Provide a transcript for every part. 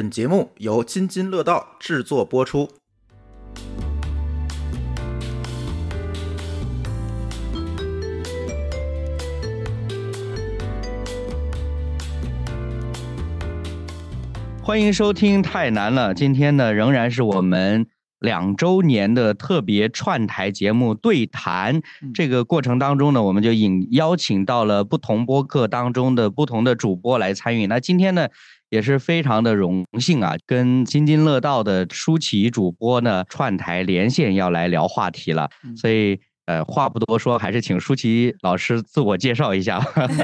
本节目由津津乐道制作播出。欢迎收听《太难了》，今天呢仍然是我们两周年的特别串台节目对谈。这个过程当中呢，我们就引邀请到了不同播客当中的不同的主播来参与。那今天呢，也是非常的荣幸啊，跟津津乐道的舒淇主播呢串台连线，要来聊话题了。所以。呃，话不多说，还是请舒淇老师自我介绍一下。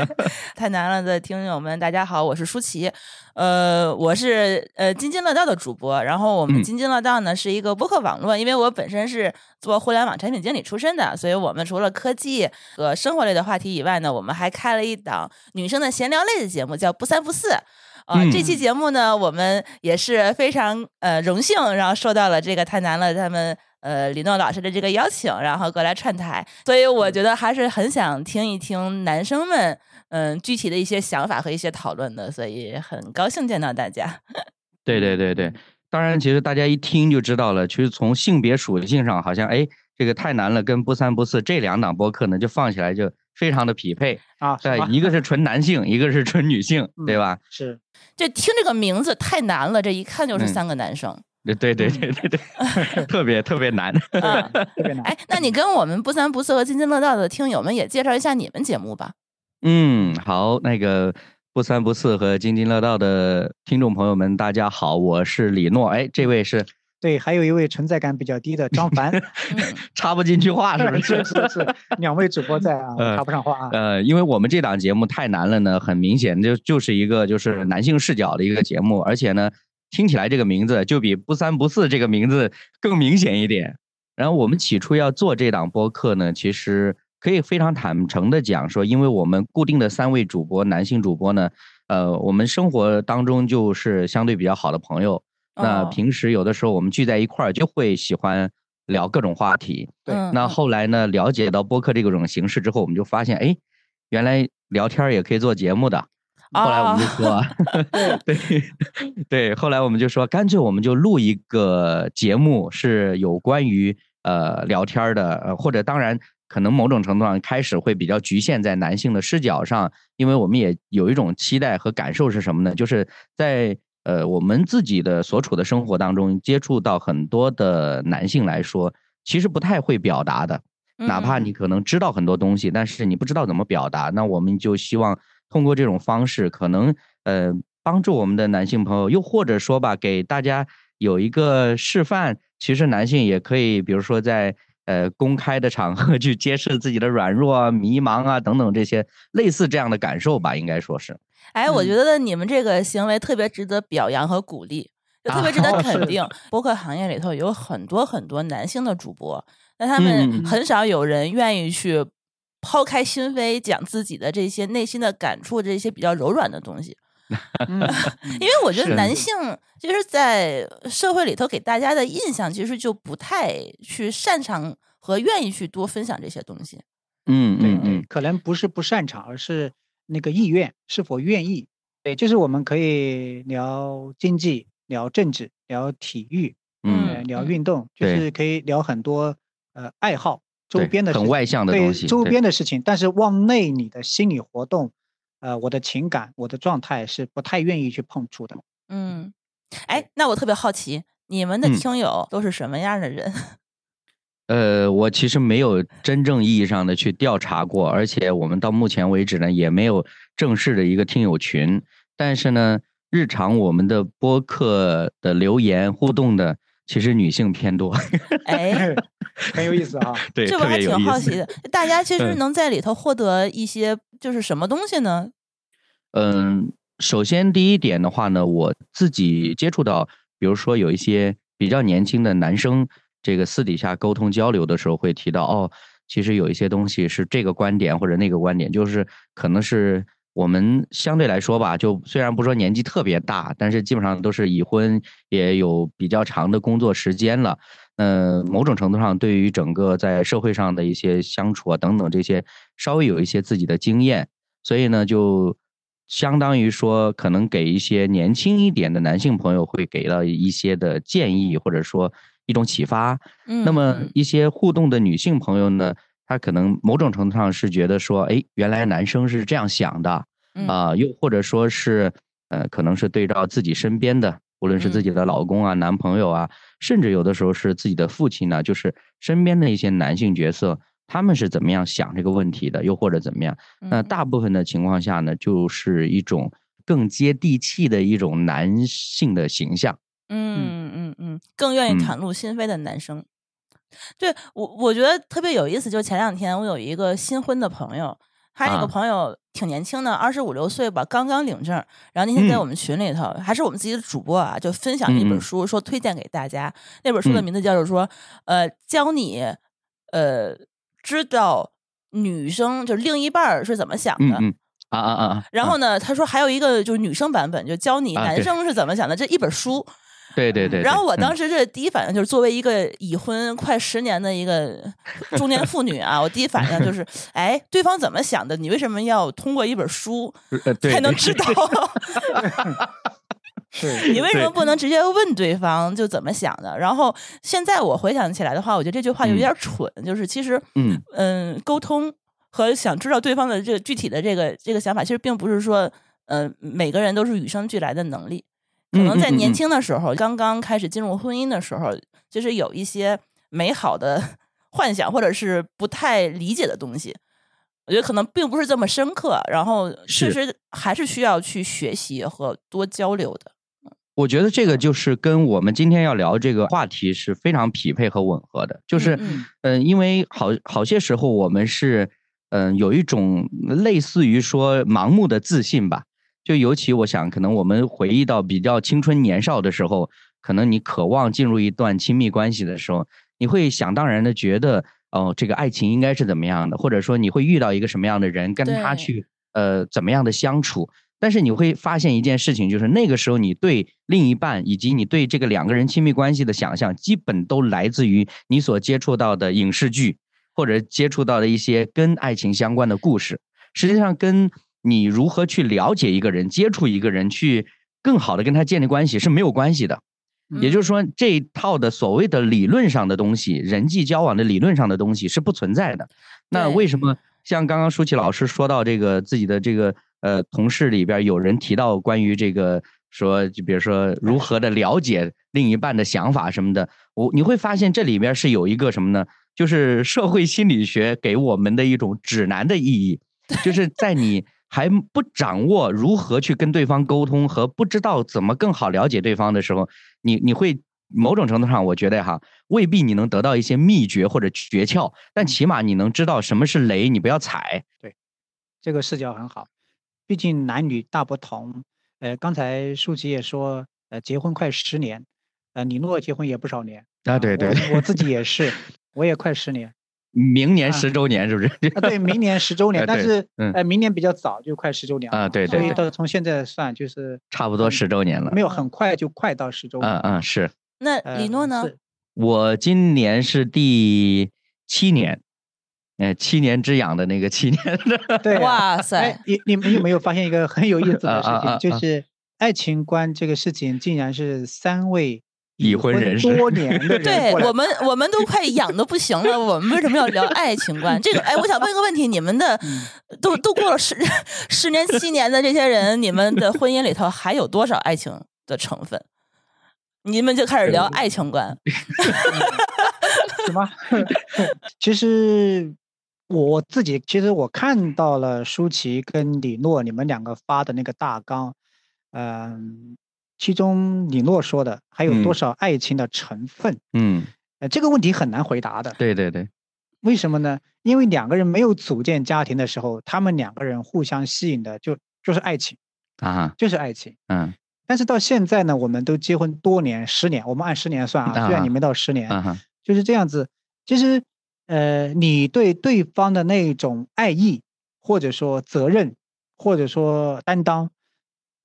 太难了的听友们，大家好，我是舒淇。呃，我是呃津津乐道的主播。然后我们津津乐道呢是一个播客网络，因为我本身是做互联网产品经理出身的，所以我们除了科技和生活类的话题以外呢，我们还开了一档女生的闲聊类的节目，叫不三不四。啊，这期节目呢，我们也是非常呃荣幸，然后受到了这个太难了他们。呃，李诺老师的这个邀请，然后过来串台，所以我觉得还是很想听一听男生们嗯具体的一些想法和一些讨论的，所以很高兴见到大家。对对对对，当然，其实大家一听就知道了，其实从性别属性上，好像哎，这个太难了，跟不三不四这两档播客呢，就放起来就非常的匹配啊。对，一个是纯男性，一个是纯女性，对吧？是。就听这个名字太难了，这一看就是三个男生。对对对对对，特别特别难，特别难。哎，那你跟我们不三不四和津津乐道的听友们也介绍一下你们节目吧。嗯，好，那个不三不四和津津乐道的听众朋友们，大家好，我是李诺。哎，这位是对，还有一位存在感比较低的张凡 插不进去话是不是？是是，两位主播在啊，插不上话啊。呃，因为我们这档节目太难了呢，很明显就就是一个就是男性视角的一个节目，而且呢。听起来这个名字就比不三不四这个名字更明显一点。然后我们起初要做这档播客呢，其实可以非常坦诚的讲说，因为我们固定的三位主播，男性主播呢，呃，我们生活当中就是相对比较好的朋友。那平时有的时候我们聚在一块儿，就会喜欢聊各种话题。对。那后来呢，了解到播客这种形式之后，我们就发现，哎，原来聊天也可以做节目的。后来我们就说，对 对，后来我们就说，干脆我们就录一个节目，是有关于呃聊天的，呃或者当然可能某种程度上开始会比较局限在男性的视角上，因为我们也有一种期待和感受是什么呢？就是在呃我们自己的所处的生活当中接触到很多的男性来说，其实不太会表达的，哪怕你可能知道很多东西，但是你不知道怎么表达，那我们就希望。通过这种方式，可能呃帮助我们的男性朋友，又或者说吧，给大家有一个示范，其实男性也可以，比如说在呃公开的场合 去揭示自己的软弱啊、迷茫啊等等这些类似这样的感受吧，应该说是。哎，我觉得你们这个行为特别值得表扬和鼓励，就特别值得肯定。播客行业里头有很多很多男性的主播，那他们很少有人愿意去。抛开心扉，讲自己的这些内心的感触，这些比较柔软的东西。因为我觉得男性就是，在社会里头给大家的印象，其实就不太去擅长和愿意去多分享这些东西。嗯嗯嗯，可能不是不擅长，而是那个意愿是否愿意。对，就是我们可以聊经济、聊政治、聊体育，嗯，聊运动，就是可以聊很多呃爱好。周边的很外向的东西，周边的事情，但是往内你的心理活动，呃，我的情感，我的状态是不太愿意去碰触的。嗯，哎，那我特别好奇，你们的听友都是什么样的人？呃，我其实没有真正意义上的去调查过，而且我们到目前为止呢，也没有正式的一个听友群。但是呢，日常我们的播客的留言互动的。其实女性偏多，哎，很有意思啊。对，这我还挺好奇的。大家其实能在里头获得一些，就是什么东西呢？嗯，首先第一点的话呢，我自己接触到，比如说有一些比较年轻的男生，这个私底下沟通交流的时候会提到，哦，其实有一些东西是这个观点或者那个观点，就是可能是。我们相对来说吧，就虽然不说年纪特别大，但是基本上都是已婚，也有比较长的工作时间了。嗯，某种程度上，对于整个在社会上的一些相处啊等等这些，稍微有一些自己的经验。所以呢，就相当于说，可能给一些年轻一点的男性朋友会给到一些的建议，或者说一种启发。嗯，那么一些互动的女性朋友呢，她可能某种程度上是觉得说，哎，原来男生是这样想的啊，又或者说是，呃，可能是对照自己身边的，无论是自己的老公啊、男朋友啊，甚至有的时候是自己的父亲呢，就是身边的一些男性角色。他们是怎么样想这个问题的？又或者怎么样？那大部分的情况下呢，就是一种更接地气的一种男性的形象。嗯嗯嗯，更愿意袒露心扉的男生。对我，我觉得特别有意思。就前两天，我有一个新婚的朋友，他那个朋友挺年轻的，二十五六岁吧，刚刚领证。然后那天在我们群里头，还是我们自己的主播啊，就分享一本书，说推荐给大家。那本书的名字叫做说，呃，教你，呃。知道女生就是另一半是怎么想的啊啊啊！然后呢，他说还有一个就是女生版本，就教你男生是怎么想的这一本书。对对对。然后我当时这第一反应就是，作为一个已婚快十年的一个中年妇女啊，我第一反应就是，哎，对方怎么想的？你为什么要通过一本书才能知道？你为什么不能直接问对方就怎么想的？然后现在我回想起来的话，我觉得这句话有点蠢。就是其实，嗯嗯，沟通和想知道对方的这个具体的这个这个想法，其实并不是说，嗯，每个人都是与生俱来的能力。可能在年轻的时候，刚刚开始进入婚姻的时候，就是有一些美好的 幻想，或者是不太理解的东西。我觉得可能并不是这么深刻，然后确实还是需要去学习和多交流的。我觉得这个就是跟我们今天要聊这个话题是非常匹配和吻合的，就是，嗯，因为好好些时候我们是，嗯，有一种类似于说盲目的自信吧，就尤其我想，可能我们回忆到比较青春年少的时候，可能你渴望进入一段亲密关系的时候，你会想当然的觉得，哦，这个爱情应该是怎么样的，或者说你会遇到一个什么样的人，跟他去，呃，怎么样的相处。但是你会发现一件事情，就是那个时候你对另一半以及你对这个两个人亲密关系的想象，基本都来自于你所接触到的影视剧，或者接触到的一些跟爱情相关的故事。实际上，跟你如何去了解一个人、接触一个人、去更好的跟他建立关系是没有关系的。也就是说，这一套的所谓的理论上的东西，人际交往的理论上的东西是不存在的。那为什么像刚刚舒淇老师说到这个自己的这个？呃，同事里边有人提到关于这个，说就比如说如何的了解另一半的想法什么的，我你会发现这里边是有一个什么呢？就是社会心理学给我们的一种指南的意义，就是在你还不掌握如何去跟对方沟通和不知道怎么更好了解对方的时候，你你会某种程度上，我觉得哈，未必你能得到一些秘诀或者诀窍，但起码你能知道什么是雷，你不要踩。对，这个视角很好。毕竟男女大不同，呃，刚才舒淇也说，呃，结婚快十年，呃，李诺结婚也不少年啊，对对，我自己也是，我也快十年，明年十周年是不是？啊，对，明年十周年，但是，呃，明年比较早，就快十周年了啊，对对，所以到从现在算就是差不多十周年了，没有很快就快到十周年，嗯嗯是。那李诺呢？我今年是第七年。哎，七年之痒的那个七年的，对，哇塞！你你们有没有发现一个很有意思的事情？就是爱情观这个事情，竟然是三位已婚人士多年的人，对我们我们都快痒的不行了。我们为什么要聊爱情观？这个哎，我想问个问题：你们的都都过了十十年、七年的这些人，你们的婚姻里头还有多少爱情的成分？你们就开始聊爱情观？什么？其实。我自己其实我看到了舒淇跟李诺你们两个发的那个大纲，嗯，其中李诺说的还有多少爱情的成分？嗯，呃，这个问题很难回答的。对对对，为什么呢？因为两个人没有组建家庭的时候，他们两个人互相吸引的就就是爱情啊，就是爱情。嗯，但是到现在呢，我们都结婚多年，十年，我们按十年算啊，虽然你没到十年，就是这样子。其实。呃，你对对方的那种爱意，或者说责任，或者说担当，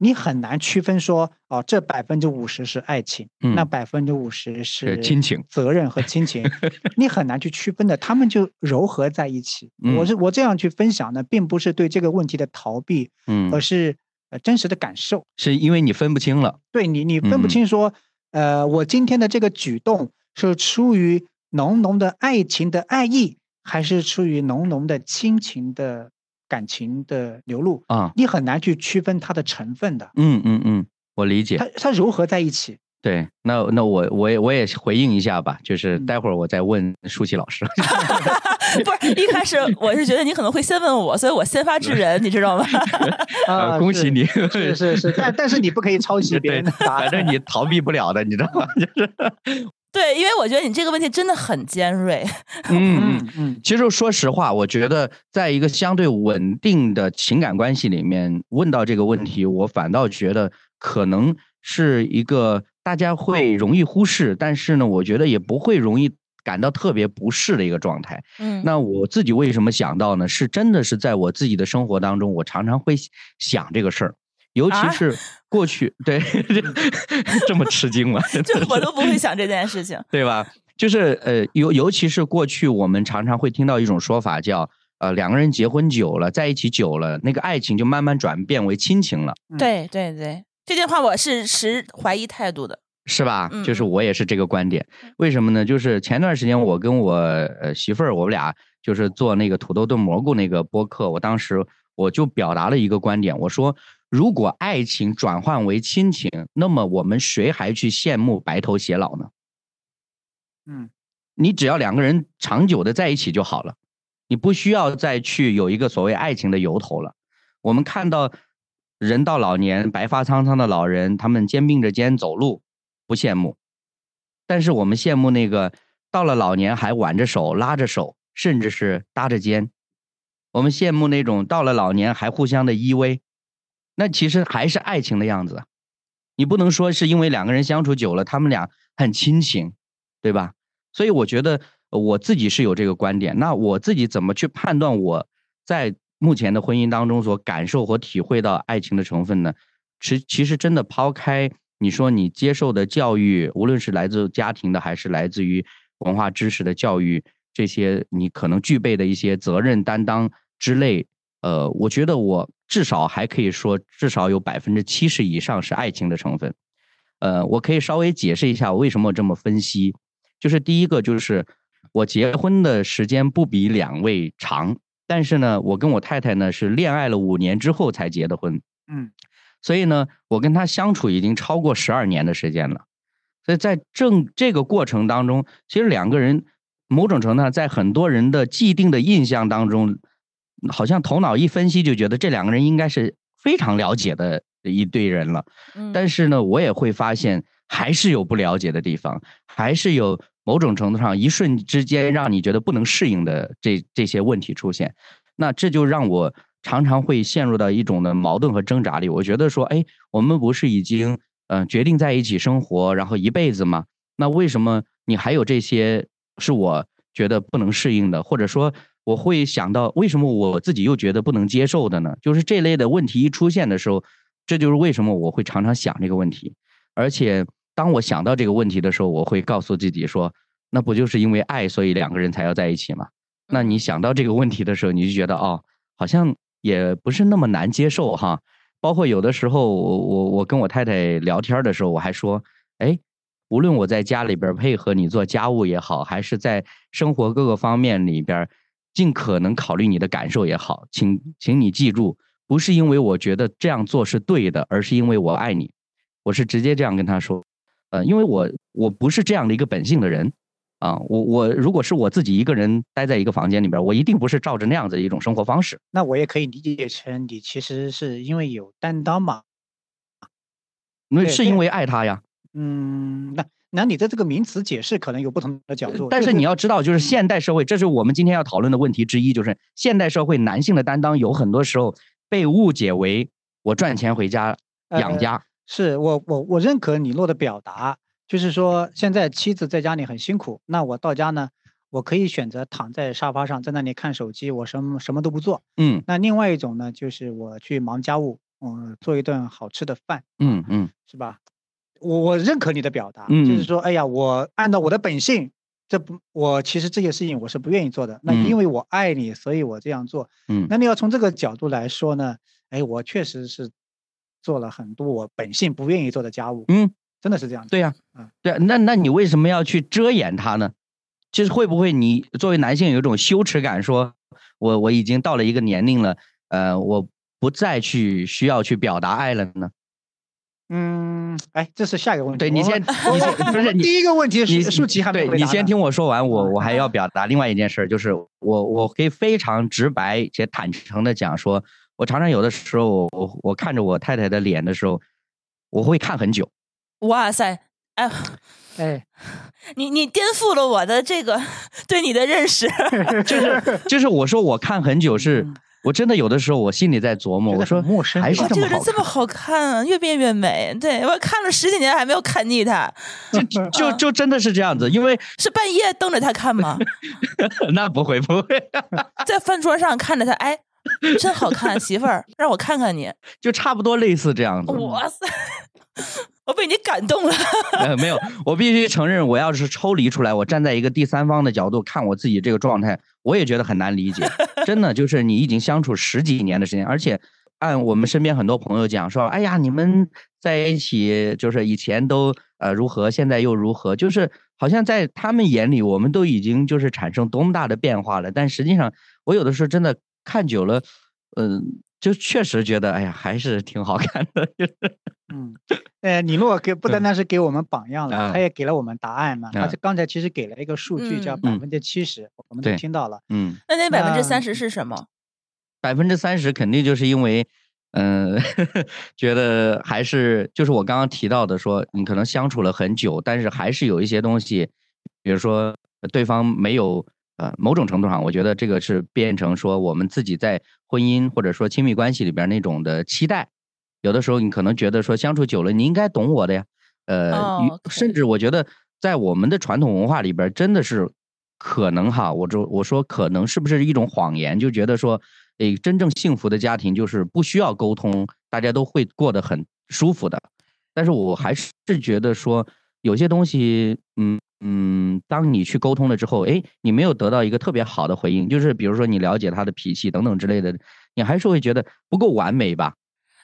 你很难区分说，哦，这百分之五十是爱情，那百分之五十是亲情、责任和亲情，你很难去区分的，他们就糅合在一起。我是我这样去分享呢，并不是对这个问题的逃避，嗯，而是呃真实的感受，是因为你分不清了。对你，你分不清说，呃，我今天的这个举动是出于浓浓的爱情的爱意，还是出于浓浓的亲情的感情的流露啊？你很难去区分它的成分的。嗯嗯嗯，我理解。它它融合在一起。对，那那我我也我也回应一下吧，就是待会儿我再问舒淇老师。不是一开始我是觉得你可能会先问我，所以我先发制人，你知道吗？啊，恭喜你！是是是，但但是你不可以抄袭别人的答案，反正你逃避不了的，你知道吗？就是对，因为我觉得你这个问题真的很尖锐。嗯嗯嗯，其实说实话，我觉得在一个相对稳定的情感关系里面问到这个问题，我反倒觉得可能是一个。大家会容易忽视，但是呢，我觉得也不会容易感到特别不适的一个状态。嗯，那我自己为什么想到呢？是真的是在我自己的生活当中，我常常会想这个事儿，尤其 是过去，对，这么吃惊吗？就我都不会想这件事情，对吧？就是呃，尤尤其是过去，我们常常会听到一种说法，叫呃，两个人结婚久了，在一起久了，那个爱情就慢慢转变为亲情了。对对对。这句话我是持怀疑态度的，是吧？就是我也是这个观点。为什么呢？就是前段时间我跟我呃媳妇儿，我们俩就是做那个土豆炖蘑菇那个播客，我当时我就表达了一个观点，我说如果爱情转换为亲情，那么我们谁还去羡慕白头偕老呢？嗯，你只要两个人长久的在一起就好了，你不需要再去有一个所谓爱情的由头了。我们看到。人到老年，白发苍苍的老人，他们肩并着肩走路，不羡慕；但是我们羡慕那个到了老年还挽着手、拉着手，甚至是搭着肩。我们羡慕那种到了老年还互相的依偎，那其实还是爱情的样子。你不能说是因为两个人相处久了，他们俩很亲情，对吧？所以我觉得我自己是有这个观点。那我自己怎么去判断我在？目前的婚姻当中所感受和体会到爱情的成分呢，其其实真的抛开你说你接受的教育，无论是来自家庭的还是来自于文化知识的教育，这些你可能具备的一些责任担当之类，呃，我觉得我至少还可以说，至少有百分之七十以上是爱情的成分。呃，我可以稍微解释一下我为什么这么分析，就是第一个就是我结婚的时间不比两位长。但是呢，我跟我太太呢是恋爱了五年之后才结的婚，嗯，所以呢，我跟她相处已经超过十二年的时间了。所以在正这个过程当中，其实两个人某种程度上，在很多人的既定的印象当中，好像头脑一分析就觉得这两个人应该是非常了解的一对人了。但是呢，我也会发现还是有不了解的地方，还是有。某种程度上，一瞬之间让你觉得不能适应的这这些问题出现，那这就让我常常会陷入到一种的矛盾和挣扎里。我觉得说，哎，我们不是已经嗯决定在一起生活，然后一辈子吗？那为什么你还有这些是我觉得不能适应的，或者说我会想到为什么我自己又觉得不能接受的呢？就是这类的问题一出现的时候，这就是为什么我会常常想这个问题，而且。当我想到这个问题的时候，我会告诉自己说：“那不就是因为爱，所以两个人才要在一起吗？”那你想到这个问题的时候，你就觉得哦，好像也不是那么难接受哈。包括有的时候，我我我跟我太太聊天的时候，我还说：“哎，无论我在家里边配合你做家务也好，还是在生活各个方面里边尽可能考虑你的感受也好，请请你记住，不是因为我觉得这样做是对的，而是因为我爱你。”我是直接这样跟他说。呃，因为我我不是这样的一个本性的人，啊，我我如果是我自己一个人待在一个房间里边，我一定不是照着那样子的一种生活方式。那我也可以理解成你其实是因为有担当嘛，那是因为爱他呀。嗯，那那你的这个名词解释可能有不同的角度。但是你要知道，就是现代社会，这是我们今天要讨论的问题之一，就是现代社会男性的担当有很多时候被误解为我赚钱回家养家。是我我我认可李诺的表达，就是说现在妻子在家里很辛苦，那我到家呢，我可以选择躺在沙发上，在那里看手机，我什么什么都不做。嗯，那另外一种呢，就是我去忙家务，嗯，做一顿好吃的饭。嗯嗯，是吧？我我认可你的表达，就是说，哎呀，我按照我的本性，这不，我其实这些事情我是不愿意做的。那因为我爱你，所以我这样做。嗯，那你要从这个角度来说呢，哎，我确实是。做了很多我本性不愿意做的家务。嗯，真的是这样。对呀，嗯，对，那那你为什么要去遮掩它呢？就是会不会你作为男性有一种羞耻感，说我我已经到了一个年龄了，呃，我不再去需要去表达爱了呢？嗯，哎，这是下一个问题。对你先，你先不是你第一个问题是舒淇还没对你先听我说完，我我还要表达另外一件事，就是我我可以非常直白且坦诚的讲，说我常常有的时候，我我看着我太太的脸的时候，我会看很久。哇塞，哎哎，你你颠覆了我的这个 对你的认识，就是就是我说我看很久是。我真的有的时候，我心里在琢磨，我说还是这个人这么好看啊，越变越美。对我看了十几年还没有看腻他，就就就真的是这样子，因为是半夜瞪着他看吗？那不会不会，在饭桌上看着他，哎，真好看，媳妇儿，让我看看你，就差不多类似这样子。哇塞！我被你感动了。没有，我必须承认，我要是抽离出来，我站在一个第三方的角度看我自己这个状态，我也觉得很难理解。真的，就是你已经相处十几年的时间，而且按我们身边很多朋友讲说，哎呀，你们在一起就是以前都呃如何，现在又如何，就是好像在他们眼里，我们都已经就是产生多么大的变化了。但实际上，我有的时候真的看久了，嗯。就确实觉得，哎呀，还是挺好看的。嗯，呃，李诺给不单单是给我们榜样了，他也给了我们答案嘛。而且刚才其实给了一个数据，叫百分之七十，我们都听到了。嗯，那那百分之三十是什么？百分之三十肯定就是因为，嗯，觉得还是就是我刚刚提到的，说你可能相处了很久，但是还是有一些东西，比如说对方没有。呃，某种程度上，我觉得这个是变成说我们自己在婚姻或者说亲密关系里边那种的期待。有的时候你可能觉得说相处久了，你应该懂我的呀。呃，甚至我觉得在我们的传统文化里边，真的是可能哈，我就我说可能是不是一种谎言，就觉得说，诶，真正幸福的家庭就是不需要沟通，大家都会过得很舒服的。但是我还是觉得说有些东西，嗯。嗯，当你去沟通了之后，哎，你没有得到一个特别好的回应，就是比如说你了解他的脾气等等之类的，你还是会觉得不够完美吧？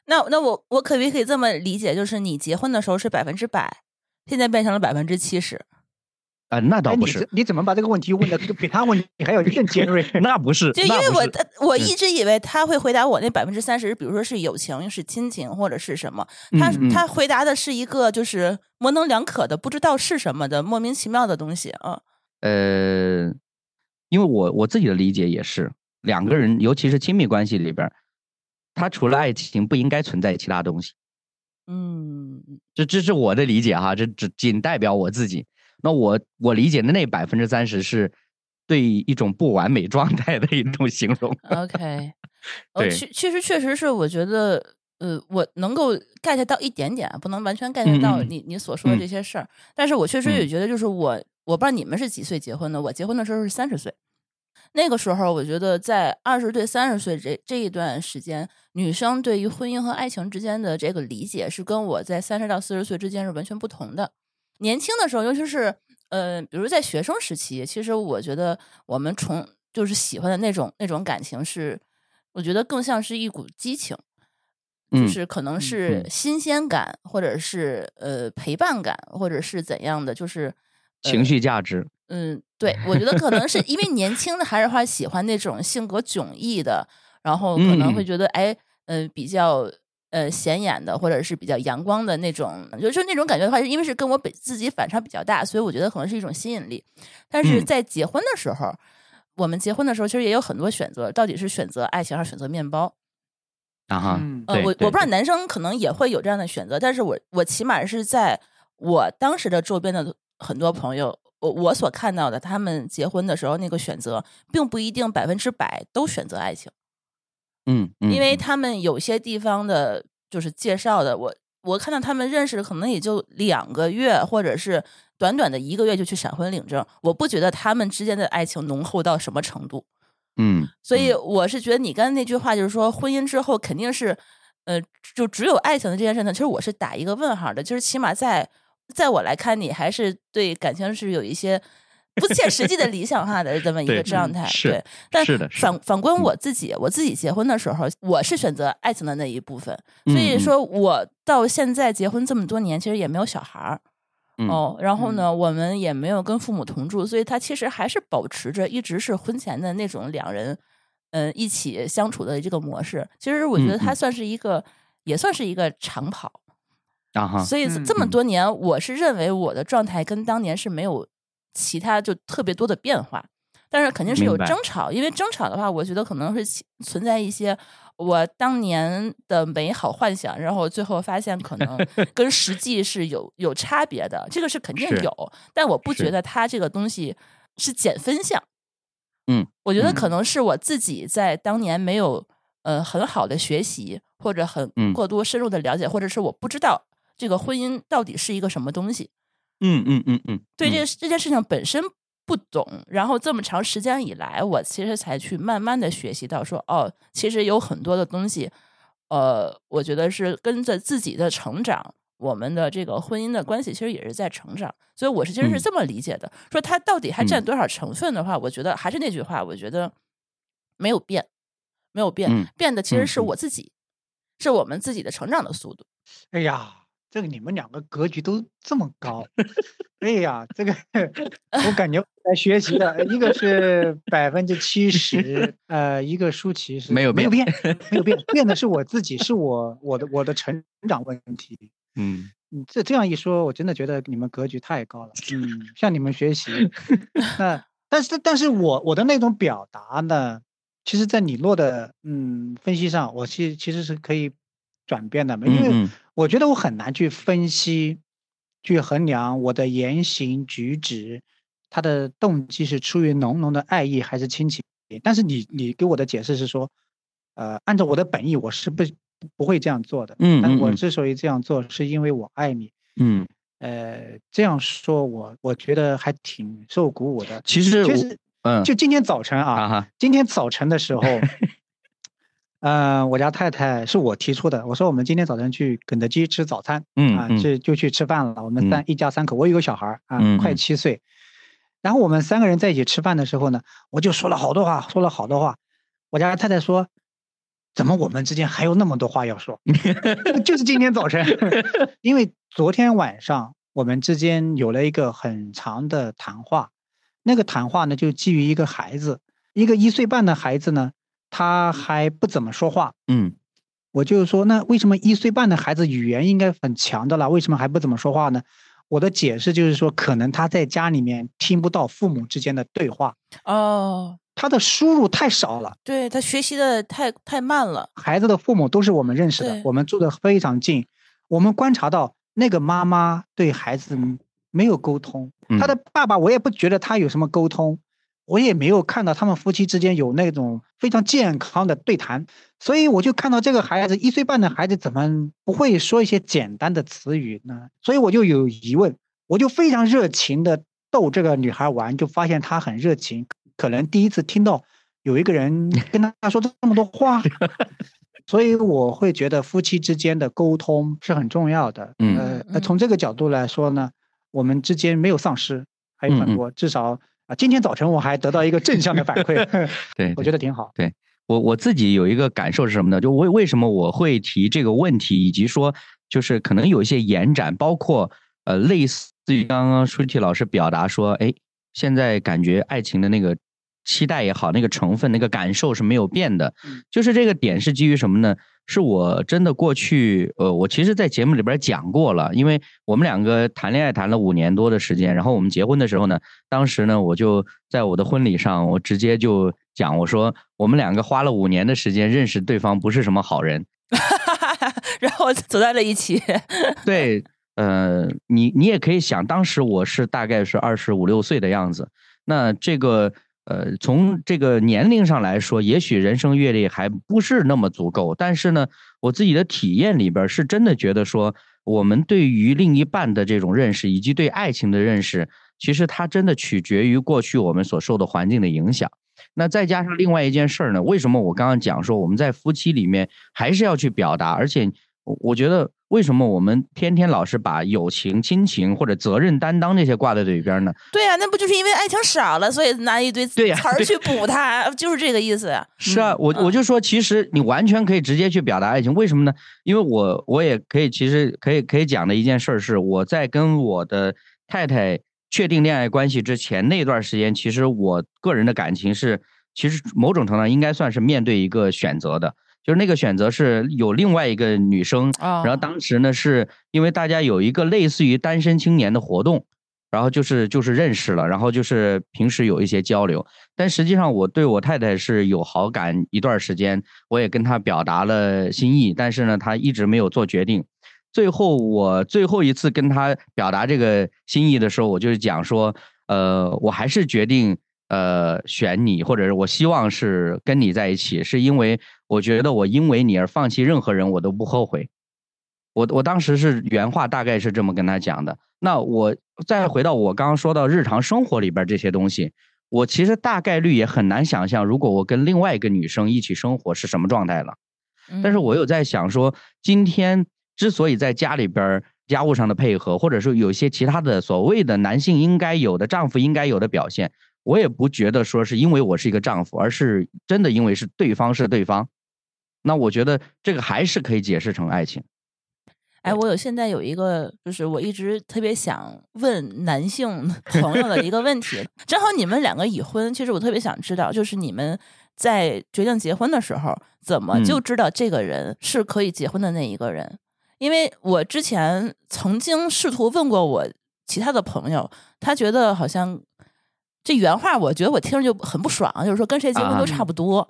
那那我我可不可以这么理解，就是你结婚的时候是百分之百，现在变成了百分之七十？啊，那倒不是。你怎么把这个问题问的比他问你还要更尖锐？那不是，就因为我我一直以为他会回答我那百分之三十，比如说是友情、是亲情或者是什么。他他回答的是一个就是模棱两可的，不知道是什么的莫名其妙的东西啊。呃，因为我我自己的理解也是，两个人尤其是亲密关系里边，他除了爱情不应该存在其他东西。嗯，这这是我的理解哈，这只仅代表我自己。那我我理解的那百分之三十是对一种不完美状态的一种形容。OK，对，确确实确实是，我觉得呃，我能够 get 到一点点，不能完全 get 到你你所说的这些事儿。但是我确实也觉得，就是我我不知道你们是几岁结婚的，我结婚的时候是三十岁。那个时候，我觉得在二十对三十岁这这一段时间，女生对于婚姻和爱情之间的这个理解，是跟我在三十到四十岁之间是完全不同的。年轻的时候，尤其是呃，比如在学生时期，其实我觉得我们从就是喜欢的那种那种感情是，我觉得更像是一股激情，就是可能是新鲜感，或者是呃陪伴感，或者是怎样的，就是情绪价值。嗯，对，我觉得可能是因为年轻的还是话喜欢那种性格迥异的，然后可能会觉得哎，呃，比较。呃，显眼的或者是比较阳光的那种，就是那种感觉的话，因为是跟我本自己反差比较大，所以我觉得可能是一种吸引力。但是在结婚的时候，我们结婚的时候其实也有很多选择，到底是选择爱情还是选择面包？啊哈，呃，我我不知道男生可能也会有这样的选择，但是我我起码是在我当时的周边的很多朋友，我我所看到的，他们结婚的时候那个选择，并不一定百分之百都选择爱情。嗯，因为他们有些地方的，就是介绍的，我我看到他们认识可能也就两个月，或者是短短的一个月就去闪婚领证，我不觉得他们之间的爱情浓厚到什么程度。嗯，所以我是觉得你刚才那句话就是说，婚姻之后肯定是，呃，就只有爱情的这件事呢，其实我是打一个问号的，就是起码在在我来看，你还是对感情是有一些不切实际的理想化的这么一个状态。是，但是的。反反观我自己，我自己结婚的时候，我是选择爱情的那一部分。所以说我到现在结婚这么多年，其实也没有小孩儿。哦，然后呢，我们也没有跟父母同住，所以他其实还是保持着一直是婚前的那种两人，嗯，一起相处的这个模式。其实我觉得他算是一个，也算是一个长跑。啊哈！所以这么多年，我是认为我的状态跟当年是没有其他就特别多的变化，但是肯定是有争吵。因为争吵的话，我觉得可能是存在一些我当年的美好幻想，然后最后发现可能 跟实际是有有差别的。这个是肯定有，但我不觉得它这个东西是减分项。嗯，我觉得可能是我自己在当年没有呃很好的学习，或者很过多深入的了解，或者是我不知道。这个婚姻到底是一个什么东西？嗯嗯嗯嗯，对这这件事情本身不懂，然后这么长时间以来，我其实才去慢慢的学习到说，哦，其实有很多的东西，呃，我觉得是跟着自己的成长，我们的这个婚姻的关系其实也是在成长，所以我是其实是这么理解的。说它到底还占多少成分的话，我觉得还是那句话，我觉得没有变，没有变，变的其实是我自己，是我们自己的成长的速度。哎呀。这个你们两个格局都这么高，哎呀，这个 我感觉来学习的，一个是百分之七十，呃，一个舒淇是没有没有变，没有变，变的是我自己，是我我的我的成长问题。嗯，你这这样一说，我真的觉得你们格局太高了。嗯，向你们学习。那但是但是我我的那种表达呢，其实，在李诺的嗯分析上，我其其实是可以。转变的，因为我觉得我很难去分析、去衡量我的言行举止，他的动机是出于浓浓的爱意还是亲情。但是你你给我的解释是说，呃，按照我的本意，我是不不会这样做的。嗯，但我之所以这样做，是因为我爱你。嗯，呃，这样说，我我觉得还挺受鼓舞的。其实，其实，嗯，就今天早晨啊，今天早晨的时候。嗯，我家太太是我提出的。我说我们今天早晨去肯德基吃早餐，嗯啊，就就去吃饭了。我们三一家三口，我有个小孩啊，快七岁。然后我们三个人在一起吃饭的时候呢，我就说了好多话，说了好多话。我家太太说：“怎么我们之间还有那么多话要说？” 就是今天早晨，因为昨天晚上我们之间有了一个很长的谈话。那个谈话呢，就基于一个孩子，一个一岁半的孩子呢。他还不怎么说话，嗯，我就说，那为什么一岁半的孩子语言应该很强的了，为什么还不怎么说话呢？我的解释就是说，可能他在家里面听不到父母之间的对话，哦，他的输入太少了，对他学习的太太慢了。孩子的父母都是我们认识的，我们住的非常近，我们观察到那个妈妈对孩子没有沟通，他的爸爸我也不觉得他有什么沟通。我也没有看到他们夫妻之间有那种非常健康的对谈，所以我就看到这个孩子一岁半的孩子怎么不会说一些简单的词语呢？所以我就有疑问，我就非常热情的逗这个女孩玩，就发现她很热情，可能第一次听到有一个人 跟她说这么多话，所以我会觉得夫妻之间的沟通是很重要的。嗯，呃，从这个角度来说呢，我们之间没有丧失，还有很多，至少。啊，今天早晨我还得到一个正向的反馈，对我觉得挺好。对我我自己有一个感受是什么呢？就为为什么我会提这个问题，以及说就是可能有一些延展，包括呃类似于刚刚舒淇老师表达说，哎，现在感觉爱情的那个期待也好，那个成分、那个感受是没有变的，就是这个点是基于什么呢？是我真的过去，呃，我其实，在节目里边讲过了，因为我们两个谈恋爱谈了五年多的时间，然后我们结婚的时候呢，当时呢，我就在我的婚礼上，我直接就讲，我说我们两个花了五年的时间认识对方，不是什么好人，然后走在了一起。对，呃，你你也可以想，当时我是大概是二十五六岁的样子，那这个。呃，从这个年龄上来说，也许人生阅历还不是那么足够，但是呢，我自己的体验里边是真的觉得说，我们对于另一半的这种认识，以及对爱情的认识，其实它真的取决于过去我们所受的环境的影响。那再加上另外一件事儿呢，为什么我刚刚讲说我们在夫妻里面还是要去表达，而且我觉得为什么我们天天老是把友情、亲情或者责任担当这些挂在嘴边呢？对呀，那不就是因为爱情少了，所以拿一堆词儿去补它，就是这个意思。是啊，我我就说，其实你完全可以直接去表达爱情，为什么呢？因为我我也可以，其实可以可以讲的一件事是，我在跟我的太太确定恋爱关系之前那段时间，其实我个人的感情是，其实某种程度上应该算是面对一个选择的。就是那个选择是有另外一个女生，然后当时呢是因为大家有一个类似于单身青年的活动，然后就是就是认识了，然后就是平时有一些交流，但实际上我对我太太是有好感一段时间，我也跟她表达了心意，但是呢她一直没有做决定，最后我最后一次跟她表达这个心意的时候，我就是讲说，呃，我还是决定。呃，选你，或者是我希望是跟你在一起，是因为我觉得我因为你而放弃任何人，我都不后悔。我我当时是原话，大概是这么跟他讲的。那我再回到我刚刚说到日常生活里边这些东西，我其实大概率也很难想象，如果我跟另外一个女生一起生活是什么状态了。但是我又在想说，今天之所以在家里边家务上的配合，或者说有些其他的所谓的男性应该有的、丈夫应该有的表现。我也不觉得说是因为我是一个丈夫，而是真的因为是对方是对方。那我觉得这个还是可以解释成爱情。哎，我有现在有一个，就是我一直特别想问男性朋友的一个问题。正好你们两个已婚，其实我特别想知道，就是你们在决定结婚的时候，怎么就知道这个人是可以结婚的那一个人？因为我之前曾经试图问过我其他的朋友，他觉得好像。这原话我觉得我听着就很不爽，就是说跟谁结婚都差不多啊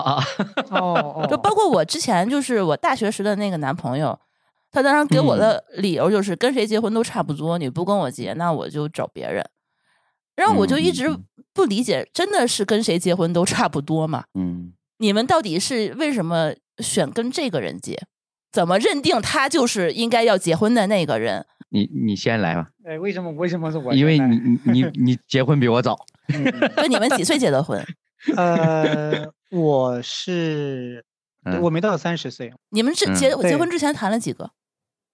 啊哦，就包括我之前就是我大学时的那个男朋友，他当时给我的理由就是跟谁结婚都差不多，你不跟我结，那我就找别人。然后我就一直不理解，真的是跟谁结婚都差不多吗？嗯，你们到底是为什么选跟这个人结？怎么认定他就是应该要结婚的那个人？你你先来吧。哎，为什么为什么是我？因为你你你你结婚比我早。那你们几岁结的婚？呃，我是我没到三十岁。你们是结结婚之前谈了几个？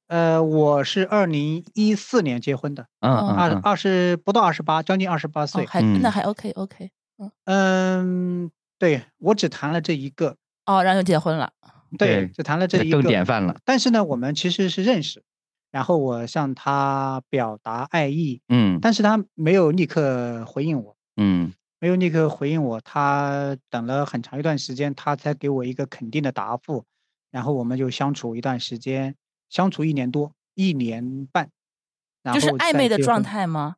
呃，我是二零一四年结婚的。嗯嗯。二二十不到二十八，将近二十八岁。还那还 OK OK。嗯嗯，对我只谈了这一个。哦，然后就结婚了。对，只谈了这一个。更典范了。但是呢，我们其实是认识。然后我向他表达爱意，嗯，但是他没有立刻回应我，嗯，没有立刻回应我，他等了很长一段时间，他才给我一个肯定的答复，然后我们就相处一段时间，相处一年多，一年半，就是暧昧的状态吗？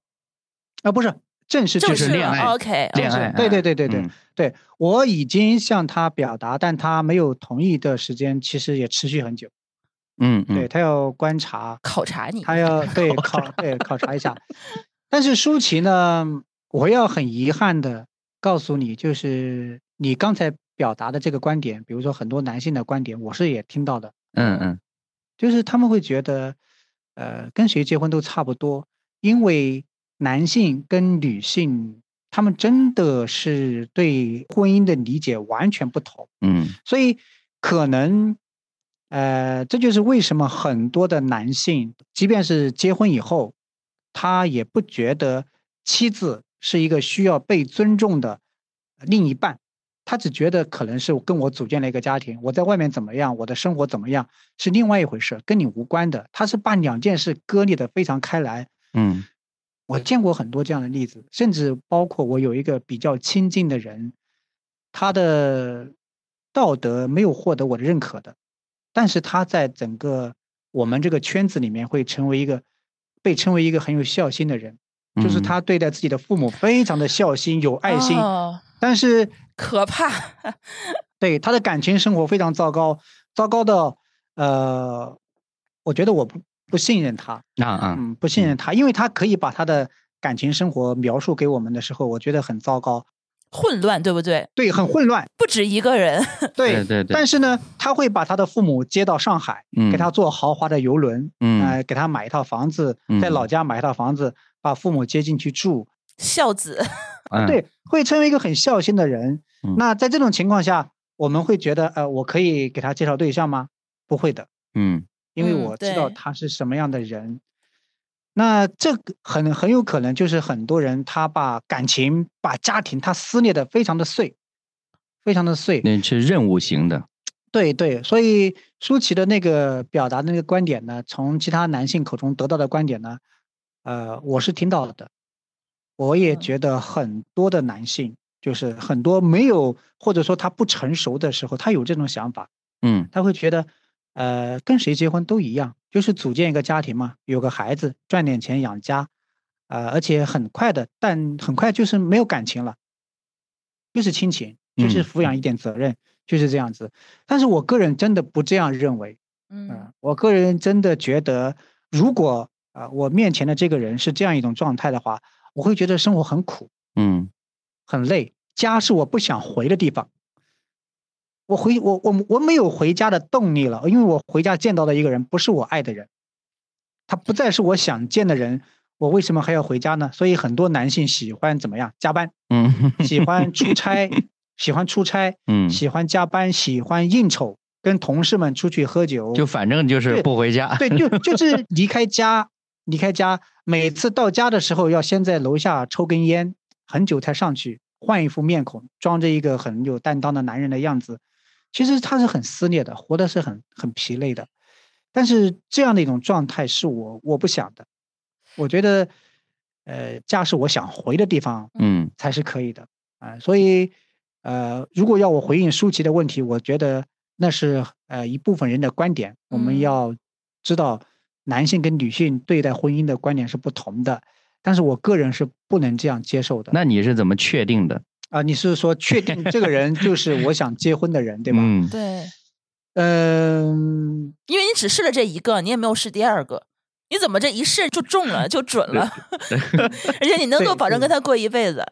啊，不是，正式就是恋爱，OK，恋爱，对对对对对对，我已经向他表达，但他没有同意的时间，其实也持续很久。嗯，对他要观察、考察你，他要对 考对考察一下。但是舒淇呢，我要很遗憾的告诉你，就是你刚才表达的这个观点，比如说很多男性的观点，我是也听到的。嗯嗯，就是他们会觉得，呃，跟谁结婚都差不多，因为男性跟女性，他们真的是对婚姻的理解完全不同。嗯，所以可能。呃，这就是为什么很多的男性，即便是结婚以后，他也不觉得妻子是一个需要被尊重的另一半，他只觉得可能是跟我组建了一个家庭，我在外面怎么样，我的生活怎么样是另外一回事，跟你无关的。他是把两件事割裂的非常开来。嗯，我见过很多这样的例子，甚至包括我有一个比较亲近的人，他的道德没有获得我的认可的。但是他在整个我们这个圈子里面会成为一个被称为一个很有孝心的人，就是他对待自己的父母非常的孝心有爱心，但是可怕，对他的感情生活非常糟糕，糟糕的呃，我觉得我不不信任他啊啊，嗯，不信任他，因为他可以把他的感情生活描述给我们的时候，我觉得很糟糕。混乱，对不对？对，很混乱，不止一个人。对对对。但是呢，他会把他的父母接到上海，给他坐豪华的游轮，嗯，给他买一套房子，在老家买一套房子，把父母接进去住。孝子。对，会成为一个很孝心的人。那在这种情况下，我们会觉得，呃，我可以给他介绍对象吗？不会的。嗯。因为我知道他是什么样的人。那这个很很有可能就是很多人他把感情、把家庭他撕裂的非常的碎，非常的碎。那是任务型的。对对，所以舒淇的那个表达的那个观点呢，从其他男性口中得到的观点呢，呃，我是听到了的。我也觉得很多的男性，就是很多没有或者说他不成熟的时候，他有这种想法。嗯，他会觉得，呃，跟谁结婚都一样。就是组建一个家庭嘛，有个孩子，赚点钱养家，呃，而且很快的，但很快就是没有感情了，就是亲情，就是抚养一点责任，就是这样子。但是我个人真的不这样认为，嗯，我个人真的觉得，如果啊，我面前的这个人是这样一种状态的话，我会觉得生活很苦，嗯，很累，家是我不想回的地方。我回我我我没有回家的动力了，因为我回家见到的一个人不是我爱的人，他不再是我想见的人，我为什么还要回家呢？所以很多男性喜欢怎么样加班，嗯，喜欢出差，喜欢出差，嗯，喜欢加班，喜欢应酬，跟同事们出去喝酒，就反正就是不回家，对，就就是离开家，离开家，每次到家的时候要先在楼下抽根烟，很久才上去，换一副面孔，装着一个很有担当的男人的样子。其实他是很撕裂的，活的是很很疲累的，但是这样的一种状态是我我不想的。我觉得，呃，家是我想回的地方，嗯，才是可以的啊。所以，呃，如果要我回应舒淇的问题，我觉得那是呃一部分人的观点。我们要知道，男性跟女性对待婚姻的观点是不同的，但是我个人是不能这样接受的。那你是怎么确定的？啊，你是说确定这个人就是我想结婚的人，对吧？嗯，对。嗯，因为你只试了这一个，你也没有试第二个，你怎么这一试就中了，就准了？而且你能够保证跟他过一辈子？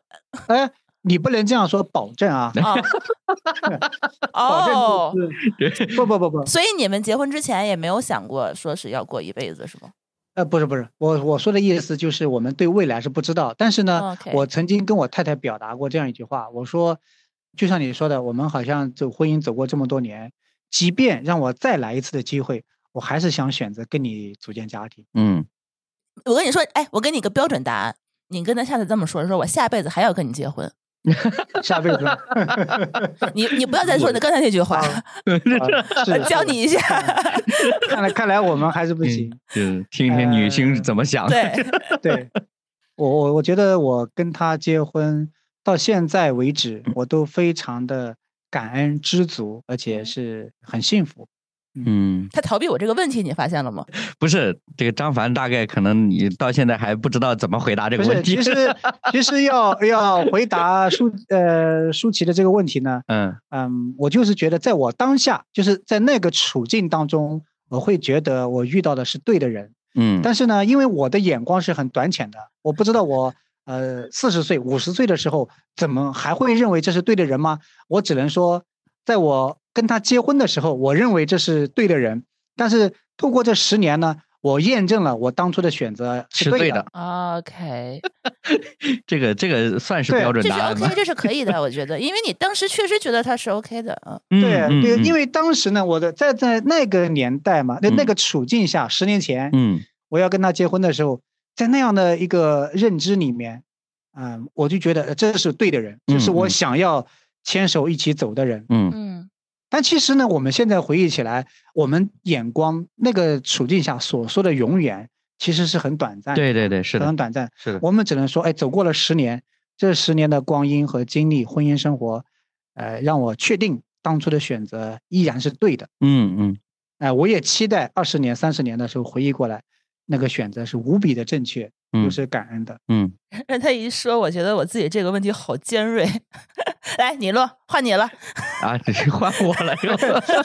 哎，你不能这样说，保证啊！哦，不不不不，所以你们结婚之前也没有想过说是要过一辈子，是吗？呃，不是不是，我我说的意思就是我们对未来是不知道，但是呢，我曾经跟我太太表达过这样一句话，我说，就像你说的，我们好像走婚姻走过这么多年，即便让我再来一次的机会，我还是想选择跟你组建家庭。嗯，我跟你说，哎，我给你个标准答案，你跟他下次这么说，说我下辈子还要跟你结婚。下辈子，你你不要再说你刚才那句话，教你一下。看来看来我们还是不行，就听听女性怎么想。对对，我我我觉得我跟他结婚到现在为止，我都非常的感恩知足，而且是很幸福。嗯，他逃避我这个问题，你发现了吗？不是，这个张凡大概可能你到现在还不知道怎么回答这个问题。其实 其实要要回答舒呃舒淇的这个问题呢，嗯嗯，我就是觉得在我当下就是在那个处境当中，我会觉得我遇到的是对的人。嗯，但是呢，因为我的眼光是很短浅的，我不知道我呃四十岁五十岁的时候怎么还会认为这是对的人吗？我只能说，在我。跟他结婚的时候，我认为这是对的人，但是透过这十年呢，我验证了我当初的选择是对的。OK，这个这个算是标准答案这是 OK，这是可以的，我觉得，因为你当时确实觉得他是 OK 的啊。对对，因为当时呢，我的在在那个年代嘛，那那个处境下，十年前，嗯，我要跟他结婚的时候，在那样的一个认知里面，嗯，我就觉得这是对的人，这是我想要牵手一起走的人。嗯嗯。但其实呢，我们现在回忆起来，我们眼光那个处境下所说的永远，其实是很短暂。对对对，是的，很短暂。是的，我们只能说，哎，走过了十年，这十年的光阴和经历，婚姻生活，呃，让我确定当初的选择依然是对的。嗯嗯，哎，我也期待二十年、三十年的时候回忆过来，那个选择是无比的正确。都是感恩的，嗯。让他一说，我觉得我自己这个问题好尖锐。来，你录，换你了。啊，换我了。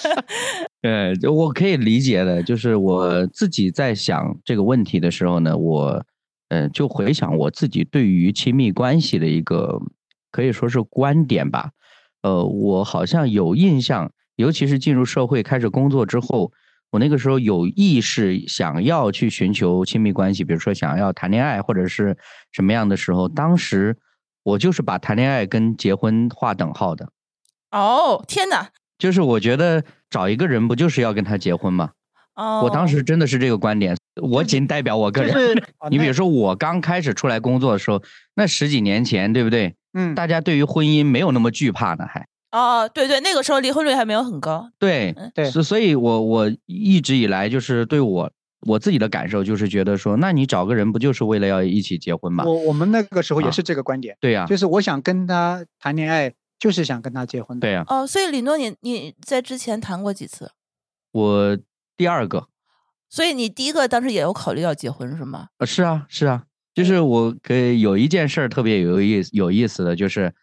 对，我可以理解的，就是我自己在想这个问题的时候呢，我，嗯，就回想我自己对于亲密关系的一个可以说是观点吧。呃，我好像有印象，尤其是进入社会开始工作之后。我那个时候有意识想要去寻求亲密关系，比如说想要谈恋爱或者是什么样的时候，当时我就是把谈恋爱跟结婚划等号的。哦，天哪！就是我觉得找一个人不就是要跟他结婚吗？哦，我当时真的是这个观点，我仅代表我个人。你比如说，我刚开始出来工作的时候，那十几年前，对不对？嗯，大家对于婚姻没有那么惧怕呢，还。哦，对对，那个时候离婚率还没有很高。对对，所所以，我我一直以来就是对我我自己的感受就是觉得说，那你找个人不就是为了要一起结婚吗？我我们那个时候也是这个观点。对呀，就是我想跟他谈恋爱，就是想跟他结婚。对呀。哦，所以李诺，你你在之前谈过几次？我第二个。所以你第一个当时也有考虑要结婚是吗？呃，是啊，是啊，就是我给有一件事儿特别有意思有意思的就是，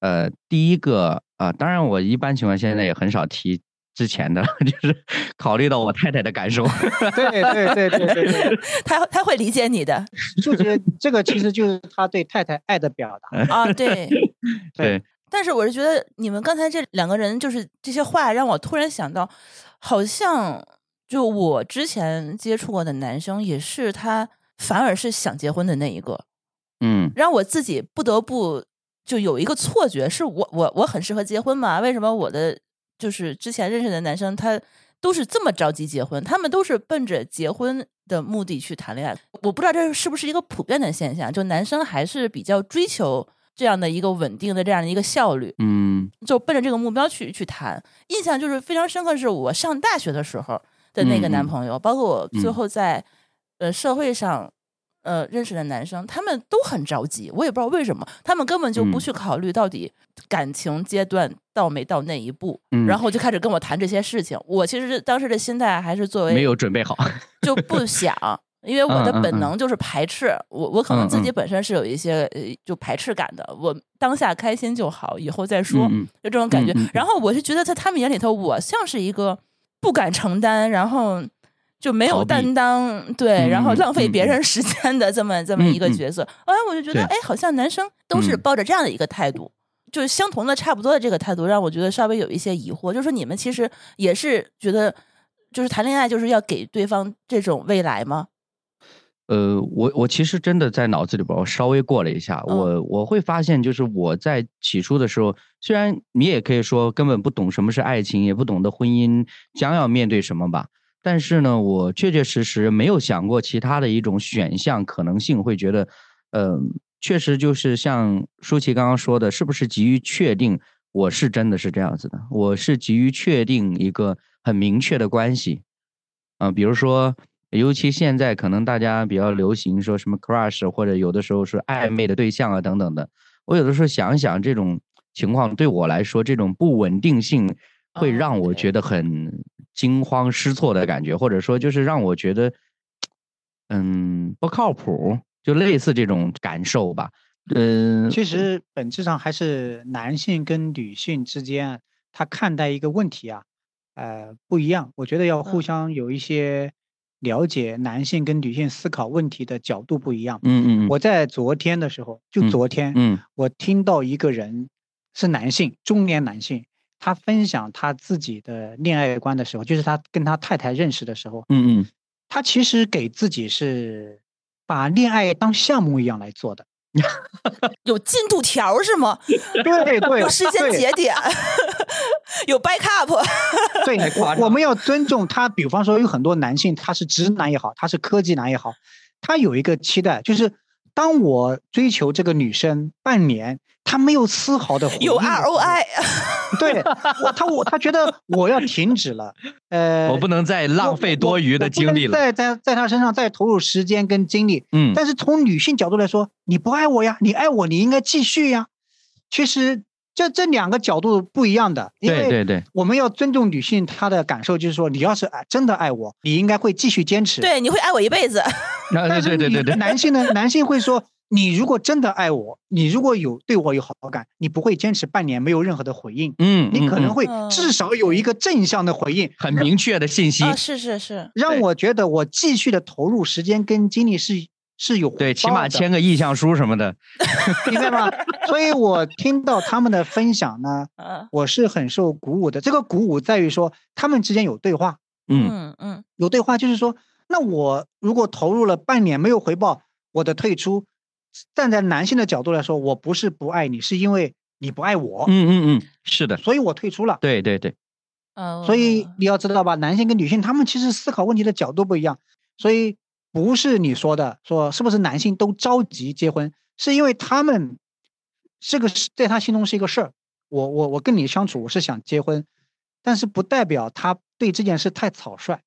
呃，第一个。啊，当然，我一般情况现在也很少提之前的，就是考虑到我太太的感受。对对对对对对，他他会理解你的。就是这个，其实就是他对太太爱的表达啊。对对。但是我是觉得你们刚才这两个人就是这些话，让我突然想到，好像就我之前接触过的男生，也是他反而是想结婚的那一个。嗯。让我自己不得不。就有一个错觉，是我我我很适合结婚嘛？为什么我的就是之前认识的男生，他都是这么着急结婚？他们都是奔着结婚的目的去谈恋爱。我不知道这是不是一个普遍的现象，就男生还是比较追求这样的一个稳定的这样的一个效率，嗯，就奔着这个目标去去谈。印象就是非常深刻，是我上大学的时候的那个男朋友，包括我最后在呃社会上。呃，认识的男生他们都很着急，我也不知道为什么，他们根本就不去考虑到底感情阶段到没到那一步，然后就开始跟我谈这些事情。我其实当时的心态还是作为没有准备好，就不 想，因为我的本能就是排斥。我我可能自己本身是有一些呃就排斥感的，我当下开心就好，以后再说，就这种感觉。然后我是觉得在他们眼里头，我像是一个不敢承担，然后。就没有担当，对，然后浪费别人时间的这么这么一个角色，哎，我就觉得，哎，好像男生都是抱着这样的一个态度，就是相同的、差不多的这个态度，让我觉得稍微有一些疑惑。就是说，你们其实也是觉得，就是谈恋爱就是要给对方这种未来吗？呃，我我其实真的在脑子里边，我稍微过了一下，我我会发现，就是我在起初的时候，虽然你也可以说根本不懂什么是爱情，也不懂得婚姻将要面对什么吧。但是呢，我确确实实没有想过其他的一种选项可能性，会觉得，呃，确实就是像舒淇刚刚说的，是不是急于确定我是真的是这样子的？我是急于确定一个很明确的关系，啊，比如说，尤其现在可能大家比较流行说什么 crush，或者有的时候是暧昧的对象啊等等的。我有的时候想想这种情况，对我来说，这种不稳定性会让我觉得很。惊慌失措的感觉，或者说就是让我觉得，嗯，不靠谱，就类似这种感受吧。嗯，其实本质上还是男性跟女性之间，他看待一个问题啊，呃，不一样。我觉得要互相有一些了解，男性跟女性思考问题的角度不一样。嗯嗯。我在昨天的时候，就昨天，嗯，我听到一个人是男性，中年男性。他分享他自己的恋爱观的时候，就是他跟他太太认识的时候，嗯嗯，他其实给自己是把恋爱当项目一样来做的，有进度条是吗？对 对，有时间节点，有 backup。对，我们要尊重他。比方说，有很多男性，他是直男也好，他是科技男也好，他有一个期待，就是当我追求这个女生半年。他没有丝毫的有 ROI，对，我他我他觉得我要停止了，呃，我不能再浪费多余的精力了，在在在他身上再投入时间跟精力，嗯，但是从女性角度来说，你不爱我呀，你爱我，你应该继续呀。其实这这两个角度不一样的，对对对，我们要尊重女性她的感受，就是说你要是爱真的爱我，你应该会继续坚持，对，你会爱我一辈子。但是对对对，男性呢，男性会说。你如果真的爱我，你如果有对我有好感，你不会坚持半年没有任何的回应。嗯，你可能会至少有一个正向的回应，很明确的信息。是是是，让我觉得我继续的投入时间跟精力是是有对，起码签个意向书什么的，明白吗？所以我听到他们的分享呢，我是很受鼓舞的。这个鼓舞在于说他们之间有对话。嗯嗯，有对话就是说，那我如果投入了半年没有回报，我的退出。站在男性的角度来说，我不是不爱你，是因为你不爱我。嗯嗯嗯，是的，所以我退出了。对对对，嗯，所以你要知道吧，男性跟女性他们其实思考问题的角度不一样，所以不是你说的说是不是男性都着急结婚，是因为他们这个是在他心中是一个事儿。我我我跟你相处，我是想结婚，但是不代表他对这件事太草率，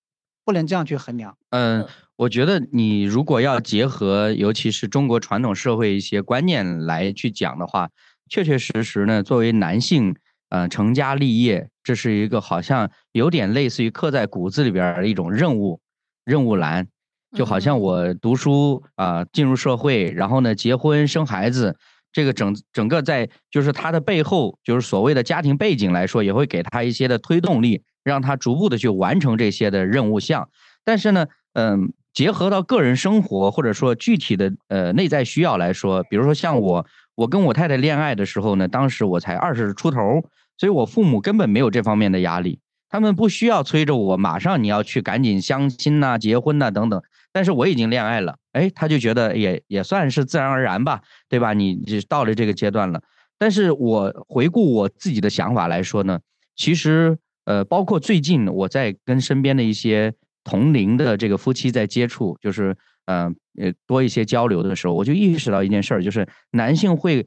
不能这样去衡量。嗯，我觉得你如果要结合，尤其是中国传统社会一些观念来去讲的话，确确实实呢，作为男性，呃，成家立业，这是一个好像有点类似于刻在骨子里边的一种任务任务栏，就好像我读书啊，进入社会，然后呢，结婚生孩子。这个整整个在就是他的背后，就是所谓的家庭背景来说，也会给他一些的推动力，让他逐步的去完成这些的任务项。但是呢，嗯，结合到个人生活或者说具体的呃内在需要来说，比如说像我，我跟我太太恋爱的时候呢，当时我才二十出头，所以我父母根本没有这方面的压力，他们不需要催着我马上你要去赶紧相亲呐、结婚呐等等。但是我已经恋爱了，哎，他就觉得也也算是自然而然吧，对吧？你就到了这个阶段了。但是我回顾我自己的想法来说呢，其实呃，包括最近我在跟身边的一些同龄的这个夫妻在接触，就是呃呃多一些交流的时候，我就意识到一件事儿，就是男性会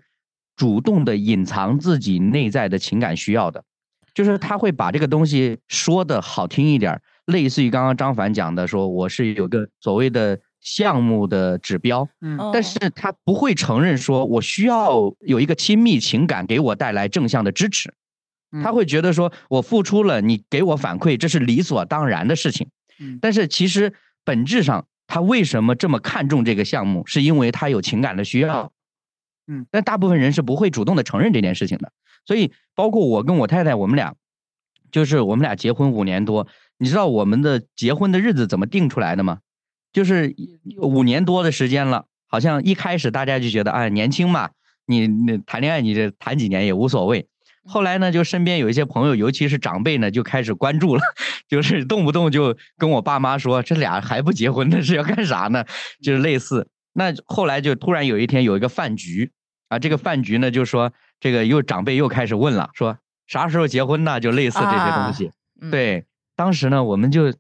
主动的隐藏自己内在的情感需要的，就是他会把这个东西说的好听一点。类似于刚刚张凡讲的，说我是有个所谓的项目的指标，嗯，但是他不会承认说我需要有一个亲密情感给我带来正向的支持，他会觉得说我付出了，你给我反馈，这是理所当然的事情。但是其实本质上，他为什么这么看重这个项目，是因为他有情感的需要，嗯，但大部分人是不会主动的承认这件事情的。所以，包括我跟我太太，我们俩就是我们俩结婚五年多。你知道我们的结婚的日子怎么定出来的吗？就是五年多的时间了，好像一开始大家就觉得，哎，年轻嘛，你那谈恋爱你这谈几年也无所谓。后来呢，就身边有一些朋友，尤其是长辈呢，就开始关注了，就是动不动就跟我爸妈说，这俩还不结婚，那是要干啥呢？就是类似。那后来就突然有一天有一个饭局啊，这个饭局呢，就说这个又长辈又开始问了，说啥时候结婚呢？就类似这些东西，对。当时呢，我们就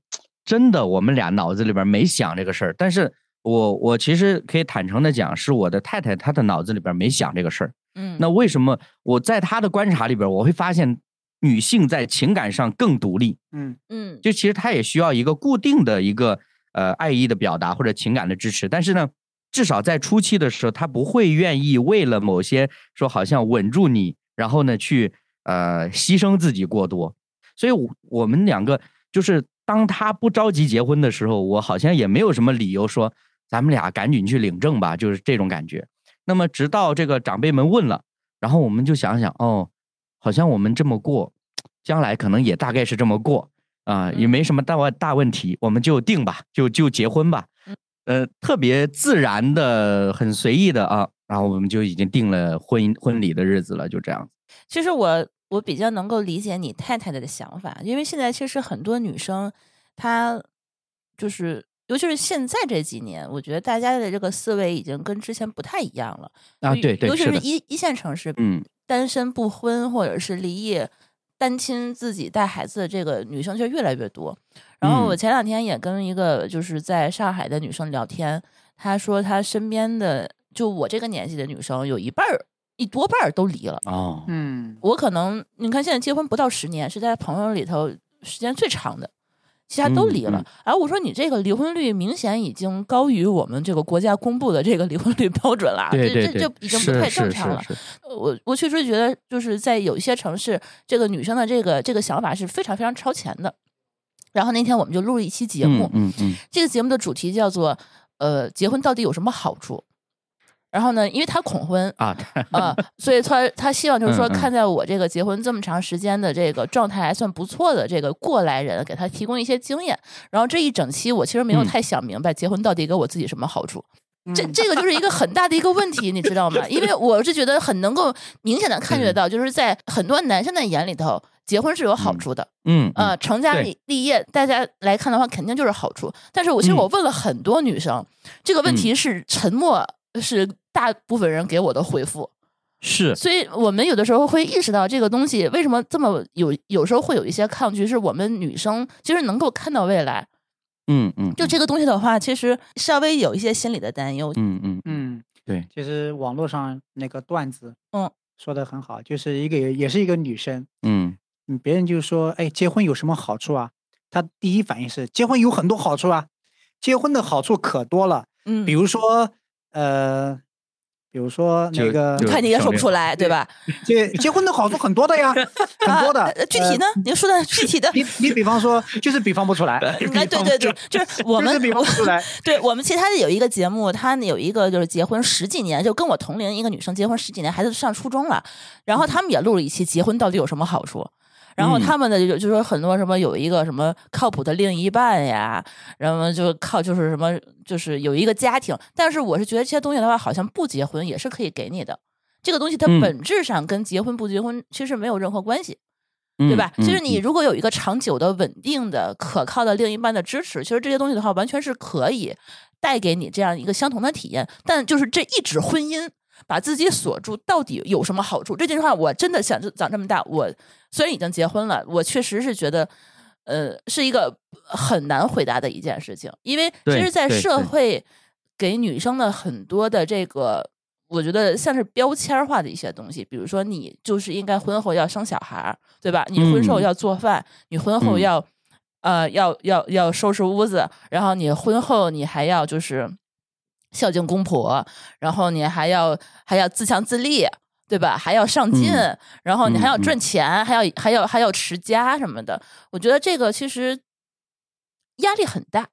真的，我们俩脑子里边没想这个事儿。但是我我其实可以坦诚的讲，是我的太太她的脑子里边没想这个事儿。嗯，那为什么我在他的观察里边，我会发现女性在情感上更独立。嗯嗯，就其实她也需要一个固定的一个呃爱意的表达或者情感的支持。但是呢，至少在初期的时候，她不会愿意为了某些说好像稳住你，然后呢去呃牺牲自己过多。所以，我我们两个就是当他不着急结婚的时候，我好像也没有什么理由说咱们俩赶紧去领证吧，就是这种感觉。那么，直到这个长辈们问了，然后我们就想想，哦，好像我们这么过，将来可能也大概是这么过啊，也没什么大问大问题，我们就定吧，就就结婚吧。呃，特别自然的、很随意的啊，然后我们就已经定了婚姻婚礼的日子了，就这样。其实我。我比较能够理解你太太的想法，因为现在其实很多女生，她就是，尤其是现在这几年，我觉得大家的这个思维已经跟之前不太一样了啊。对对，尤其是一一线城市，嗯，单身不婚或者是离异单亲自己带孩子的这个女生就越来越多。然后我前两天也跟一个就是在上海的女生聊天，她说她身边的就我这个年纪的女生有一半儿。一多半儿都离了哦，嗯，我可能你看现在结婚不到十年，是在朋友里头时间最长的，其他都离了。而我说你这个离婚率明显已经高于我们这个国家公布的这个离婚率标准了，这这这已经不太正常了。我我确实觉得就是在有一些城市，这个女生的这个这个想法是非常非常超前的。然后那天我们就录了一期节目，嗯嗯，这个节目的主题叫做呃，结婚到底有什么好处？然后呢，因为他恐婚啊啊，所以他他希望就是说，看在我这个结婚这么长时间的这个状态还算不错的这个过来人，给他提供一些经验。然后这一整期我其实没有太想明白结婚到底给我自己什么好处，这这个就是一个很大的一个问题，你知道吗？因为我是觉得很能够明显的 看觉到，就是在很多男生的眼里头，结婚是有好处的，嗯呃，成家立立业，大家来看的话，肯定就是好处。但是我其实我问了很多女生，这个问题是沉默。是大部分人给我的回复，是，所以我们有的时候会意识到这个东西为什么这么有，有时候会有一些抗拒，是我们女生其实能够看到未来。嗯嗯，就这个东西的话，其实稍微有一些心理的担忧。嗯嗯嗯，对，其实网络上那个段子，嗯，说的很好，就是一个也是一个女生，嗯。嗯，别人就说，哎，结婚有什么好处啊？她第一反应是，结婚有很多好处啊，结婚的好处可多了，嗯，比如说，呃。比如说那个，看你也说不出来，对吧？结结婚的好处很多的呀，很多的。具体呢？您说的具体的，你你比方说，就是比方不出来。哎，对对对，就是我们比方不出来。对我们其他的有一个节目，他有一个就是结婚十几年，就跟我同龄一个女生结婚十几年，孩子上初中了，然后他们也录了一期结婚到底有什么好处。然后他们的就就说很多什么有一个什么靠谱的另一半呀，然后就靠就是什么就是有一个家庭，但是我是觉得这些东西的话，好像不结婚也是可以给你的。这个东西它本质上跟结婚不结婚其实没有任何关系，对吧？其实你如果有一个长久的、稳定的、可靠的另一半的支持，其实这些东西的话，完全是可以带给你这样一个相同的体验。但就是这一纸婚姻。把自己锁住到底有什么好处？这句话我真的想长这么大，我虽然已经结婚了，我确实是觉得，呃，是一个很难回答的一件事情。因为其实，在社会给女生的很多的这个，我觉得像是标签化的一些东西，比如说你就是应该婚后要生小孩，对吧？你婚后要做饭，你婚后要呃要要要收拾屋子，然后你婚后你还要就是。孝敬公婆，然后你还要还要自强自立，对吧？还要上进，然后你还要赚钱，还要还要还要持家什么的。我觉得这个其实压力很大。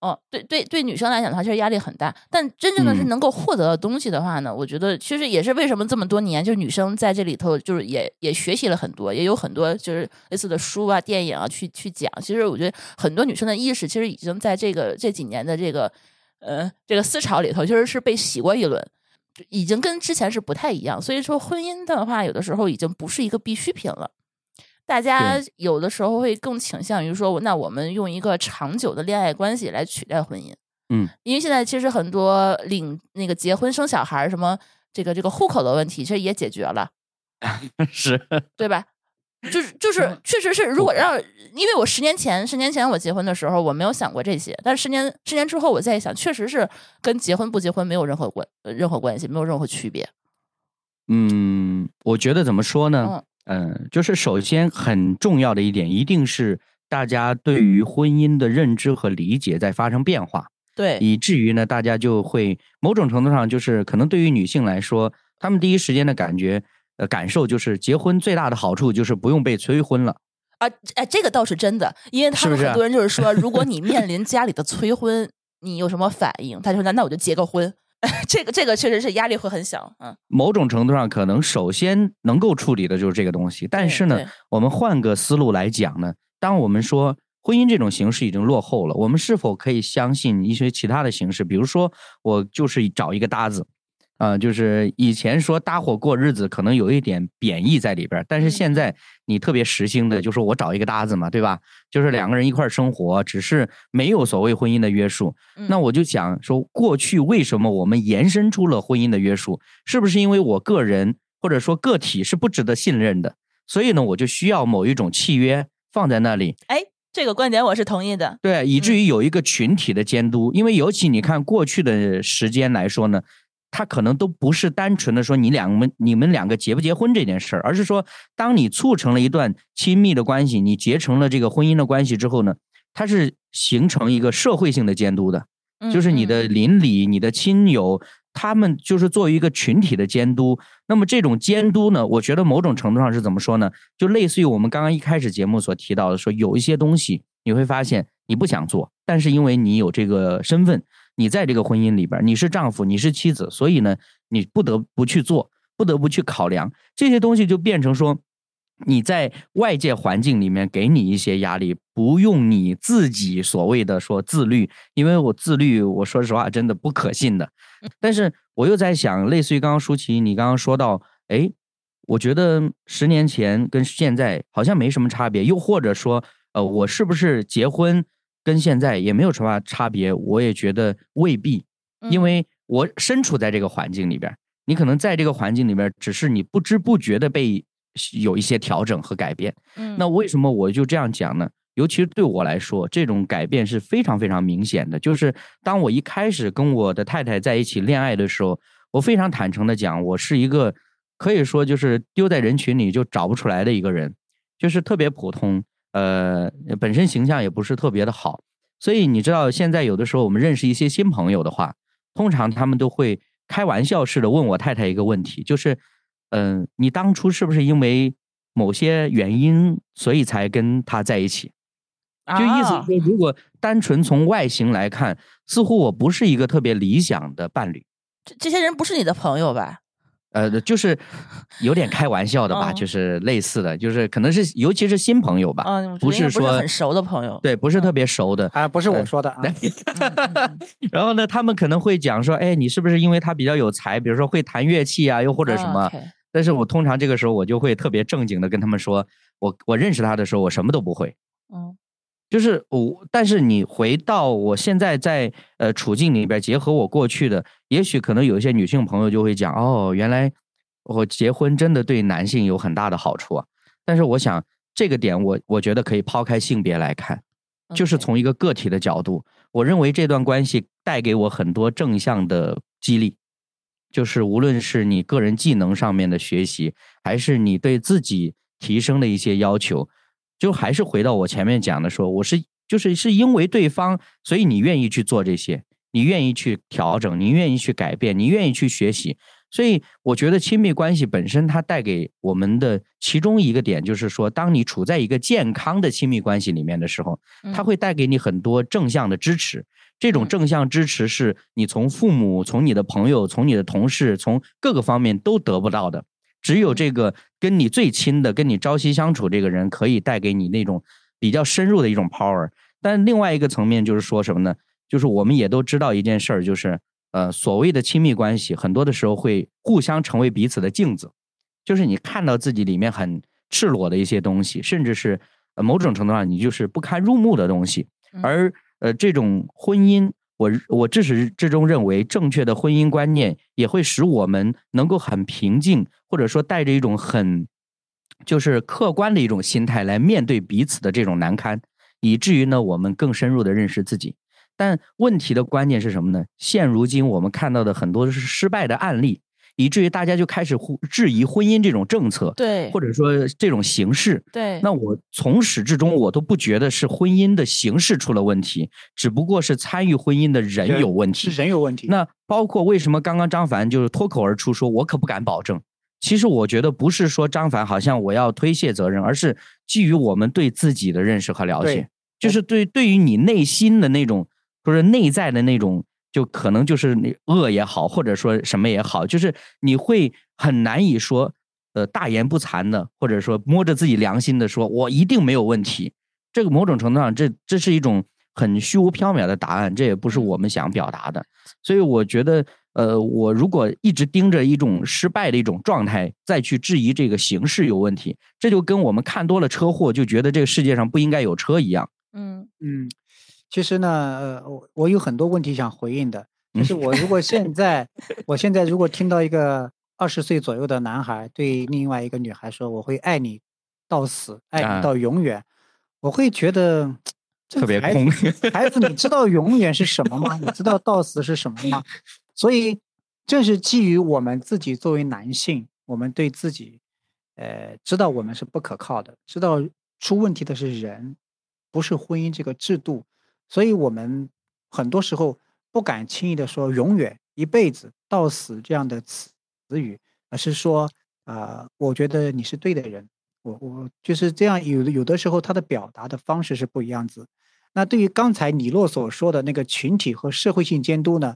哦，对对对，女生来讲的话，其实压力很大。但真正的是能够获得的东西的话呢，我觉得其实也是为什么这么多年，就是女生在这里头，就是也也学习了很多，也有很多就是类似的书啊、电影啊去去讲。其实我觉得很多女生的意识，其实已经在这个这几年的这个。呃，这个思潮里头，其实是被洗过一轮，已经跟之前是不太一样。所以说，婚姻的话，有的时候已经不是一个必需品了。大家有的时候会更倾向于说，那我们用一个长久的恋爱关系来取代婚姻。嗯，因为现在其实很多领那个结婚生小孩什么这个这个户口的问题，其实也解决了，是对吧？就是就是，确实是。如果让，因为我十年前十年前我结婚的时候，我没有想过这些。但是十年十年之后，我再想，确实是跟结婚不结婚没有任何关任何关系，没有任何区别。嗯，我觉得怎么说呢？嗯，就是首先很重要的一点，一定是大家对于婚姻的认知和理解在发生变化。对，以至于呢，大家就会某种程度上，就是可能对于女性来说，她们第一时间的感觉。呃，感受就是结婚最大的好处就是不用被催婚了啊！哎，这个倒是真的，因为他们很多人就是说，如果你面临家里的催婚，你有什么反应？他就说那那我就结个婚。这个这个确实是压力会很小。嗯，某种程度上可能首先能够处理的就是这个东西。但是呢，我们换个思路来讲呢，当我们说婚姻这种形式已经落后了，我们是否可以相信一些其他的形式？比如说，我就是找一个搭子。啊，就是以前说搭伙过日子，可能有一点贬义在里边但是现在你特别实心的，就是我找一个搭子嘛，对吧？就是两个人一块生活，只是没有所谓婚姻的约束。那我就想说，过去为什么我们延伸出了婚姻的约束？是不是因为我个人或者说个体是不值得信任的？所以呢，我就需要某一种契约放在那里。哎，这个观点我是同意的。对，以至于有一个群体的监督，因为尤其你看过去的时间来说呢。他可能都不是单纯的说你两们你们两个结不结婚这件事儿，而是说，当你促成了一段亲密的关系，你结成了这个婚姻的关系之后呢，它是形成一个社会性的监督的，就是你的邻里、你的亲友，他们就是作为一个群体的监督。那么这种监督呢，我觉得某种程度上是怎么说呢？就类似于我们刚刚一开始节目所提到的，说有一些东西你会发现你不想做，但是因为你有这个身份。你在这个婚姻里边，你是丈夫，你是妻子，所以呢，你不得不去做，不得不去考量这些东西，就变成说，你在外界环境里面给你一些压力，不用你自己所谓的说自律，因为我自律，我说实话真的不可信的。但是我又在想，类似于刚刚舒淇你刚刚说到，哎，我觉得十年前跟现在好像没什么差别，又或者说，呃，我是不是结婚？跟现在也没有什么差别，我也觉得未必，因为我身处在这个环境里边。你可能在这个环境里边，只是你不知不觉的被有一些调整和改变。嗯，那为什么我就这样讲呢？尤其是对我来说，这种改变是非常非常明显的。就是当我一开始跟我的太太在一起恋爱的时候，我非常坦诚的讲，我是一个可以说就是丢在人群里就找不出来的一个人，就是特别普通，呃，本身形象也不是特别的好。所以你知道，现在有的时候我们认识一些新朋友的话，通常他们都会开玩笑似的问我太太一个问题，就是，嗯，你当初是不是因为某些原因，所以才跟他在一起？就意思说，如果单纯从外形来看，似乎我不是一个特别理想的伴侣。这这些人不是你的朋友吧？呃，就是有点开玩笑的吧，就是类似的，就是可能是尤其是新朋友吧，不是说很熟的朋友，对，不是特别熟的啊，不是我说的啊。然后呢，他们可能会讲说，哎，你是不是因为他比较有才，比如说会弹乐器啊，又或者什么？但是我通常这个时候我就会特别正经的跟他们说，我我认识他的时候，我什么都不会。嗯。就是我，但是你回到我现在在呃处境里边，结合我过去的，也许可能有一些女性朋友就会讲，哦，原来我结婚真的对男性有很大的好处啊。但是我想这个点，我我觉得可以抛开性别来看，就是从一个个体的角度，我认为这段关系带给我很多正向的激励，就是无论是你个人技能上面的学习，还是你对自己提升的一些要求。就还是回到我前面讲的，说我是就是是因为对方，所以你愿意去做这些，你愿意去调整，你愿意去改变，你愿意去学习。所以我觉得亲密关系本身它带给我们的其中一个点，就是说，当你处在一个健康的亲密关系里面的时候，它会带给你很多正向的支持。这种正向支持是你从父母、从你的朋友、从你的同事、从各个方面都得不到的。只有这个跟你最亲的、跟你朝夕相处这个人，可以带给你那种比较深入的一种 power。但另外一个层面就是说什么呢？就是我们也都知道一件事儿，就是呃，所谓的亲密关系，很多的时候会互相成为彼此的镜子。就是你看到自己里面很赤裸的一些东西，甚至是某种程度上你就是不堪入目的东西。而呃，这种婚姻。我我至始至终认为，正确的婚姻观念也会使我们能够很平静，或者说带着一种很就是客观的一种心态来面对彼此的这种难堪，以至于呢，我们更深入的认识自己。但问题的关键是什么呢？现如今我们看到的很多是失败的案例。以至于大家就开始质疑婚姻这种政策，对，或者说这种形式，对。那我从始至终我都不觉得是婚姻的形式出了问题，只不过是参与婚姻的人有问题，是人有问题。那包括为什么刚刚张凡就是脱口而出说，我可不敢保证。其实我觉得不是说张凡好像我要推卸责任，而是基于我们对自己的认识和了解，就是对对于你内心的那种，或者内在的那种。就可能就是你恶也好，或者说什么也好，就是你会很难以说，呃，大言不惭的，或者说摸着自己良心的说，我一定没有问题。这个某种程度上，这这是一种很虚无缥缈的答案，这也不是我们想表达的。所以我觉得，呃，我如果一直盯着一种失败的一种状态，再去质疑这个形式有问题，这就跟我们看多了车祸，就觉得这个世界上不应该有车一样。嗯嗯。其实呢，呃，我我有很多问题想回应的。就是我如果现在，我现在如果听到一个二十岁左右的男孩对另外一个女孩说“我会爱你到死，爱你到永远”，我会觉得特别空。孩子，你知道永远是什么吗？你知道到死是什么吗？所以，正是基于我们自己作为男性，我们对自己，呃，知道我们是不可靠的，知道出问题的是人，不是婚姻这个制度。所以我们很多时候不敢轻易的说“永远”“一辈子”“到死”这样的词词语，而是说啊，我觉得你是对的人，我我就是这样。有有的时候他的表达的方式是不一样子。那对于刚才李洛所说的那个群体和社会性监督呢，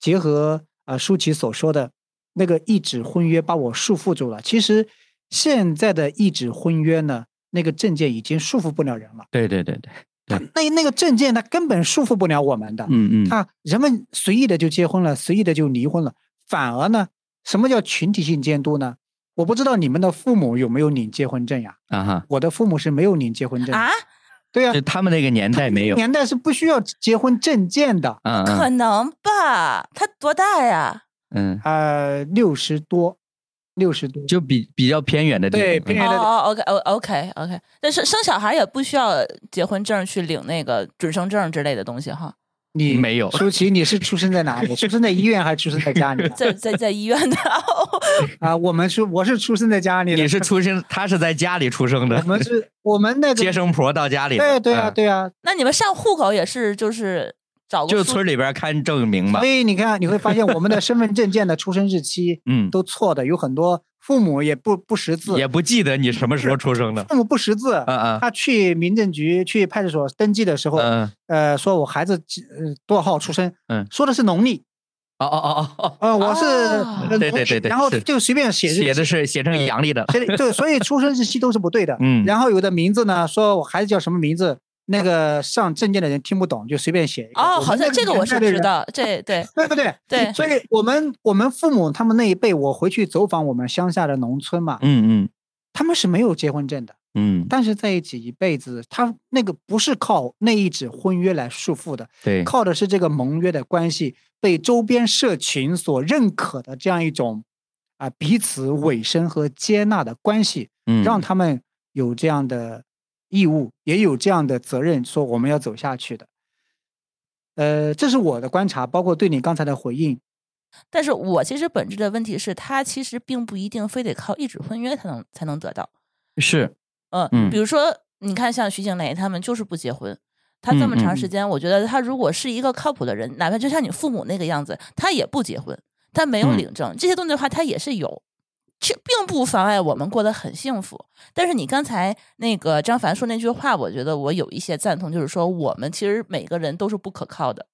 结合啊舒淇所说的那个一纸婚约把我束缚住了。其实现在的一纸婚约呢，那个证件已经束缚不了人了。对对对 对。那那个证件，它根本束缚不了我们的。嗯嗯，他人们随意的就结婚了，随意的就离婚了。反而呢，什么叫群体性监督呢？我不知道你们的父母有没有领结婚证呀？啊哈，我的父母是没有领结婚证啊。对呀，他们那个年代没有，年代是不需要结婚证件的。嗯可能吧？他多大呀？嗯，呃，六十多，六十多，就比比较偏远的地方。对，偏远的。哦，OK，哦，OK，OK。但是生小孩也不需要结婚证去领那个准生证之类的东西哈。你没有，舒淇，你是出生在哪里？出生在医院还是出生在家里？在在在医院的。啊，我们是我是出生在家里。你是出生，他是在家里出生的。我们是，我们那个接生婆到家里。对对啊，对啊。那你们上户口也是就是找就村里边看证明嘛。所以你看，你会发现我们的身份证件的出生日期，嗯，都错的，有很多。父母也不不识字，也不记得你什么时候出生的。父母不识字，嗯嗯，他去民政局、去派出所登记的时候，嗯，呃，说我孩子呃多少号出生，嗯，说的是农历。哦哦哦哦，呃，我是对对对对，然后就随便写，写的是写成阳历的，对，所以出生日期都是不对的。嗯，然后有的名字呢，说我孩子叫什么名字。那个上证件的人听不懂，就随便写。哦，好像这个我是知道，这对 对不对？对，所以我们我们父母他们那一辈，我回去走访我们乡下的农村嘛，嗯嗯，他们是没有结婚证的，嗯，但是在一起一辈子，他那个不是靠那一纸婚约来束缚的，对，靠的是这个盟约的关系，被周边社群所认可的这样一种啊彼此委身和接纳的关系，嗯，让他们有这样的。义务也有这样的责任，说我们要走下去的。呃，这是我的观察，包括对你刚才的回应。但是我其实本质的问题是，他其实并不一定非得靠一纸婚约才能才能得到。是，嗯，比如说，你看像徐静蕾他们就是不结婚，他这么长时间，我觉得他如果是一个靠谱的人，哪怕就像你父母那个样子，他也不结婚，他没有领证，这些东西的话，他也是有。却并不妨碍我们过得很幸福。但是你刚才那个张凡说那句话，我觉得我有一些赞同，就是说我们其实每个人都是不可靠的。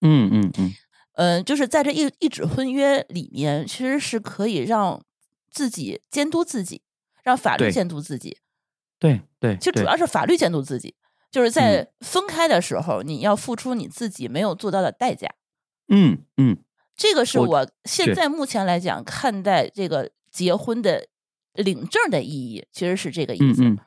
嗯嗯嗯，嗯，就是在这一一纸婚约里面，其实是可以让自己监督自己，让法律监督自己。对对，其实主要是法律监督自己，就是在分开的时候，你要付出你自己没有做到的代价。嗯嗯，这个是我现在目前来讲看待这个。结婚的领证的意义其实是这个意思。嗯嗯，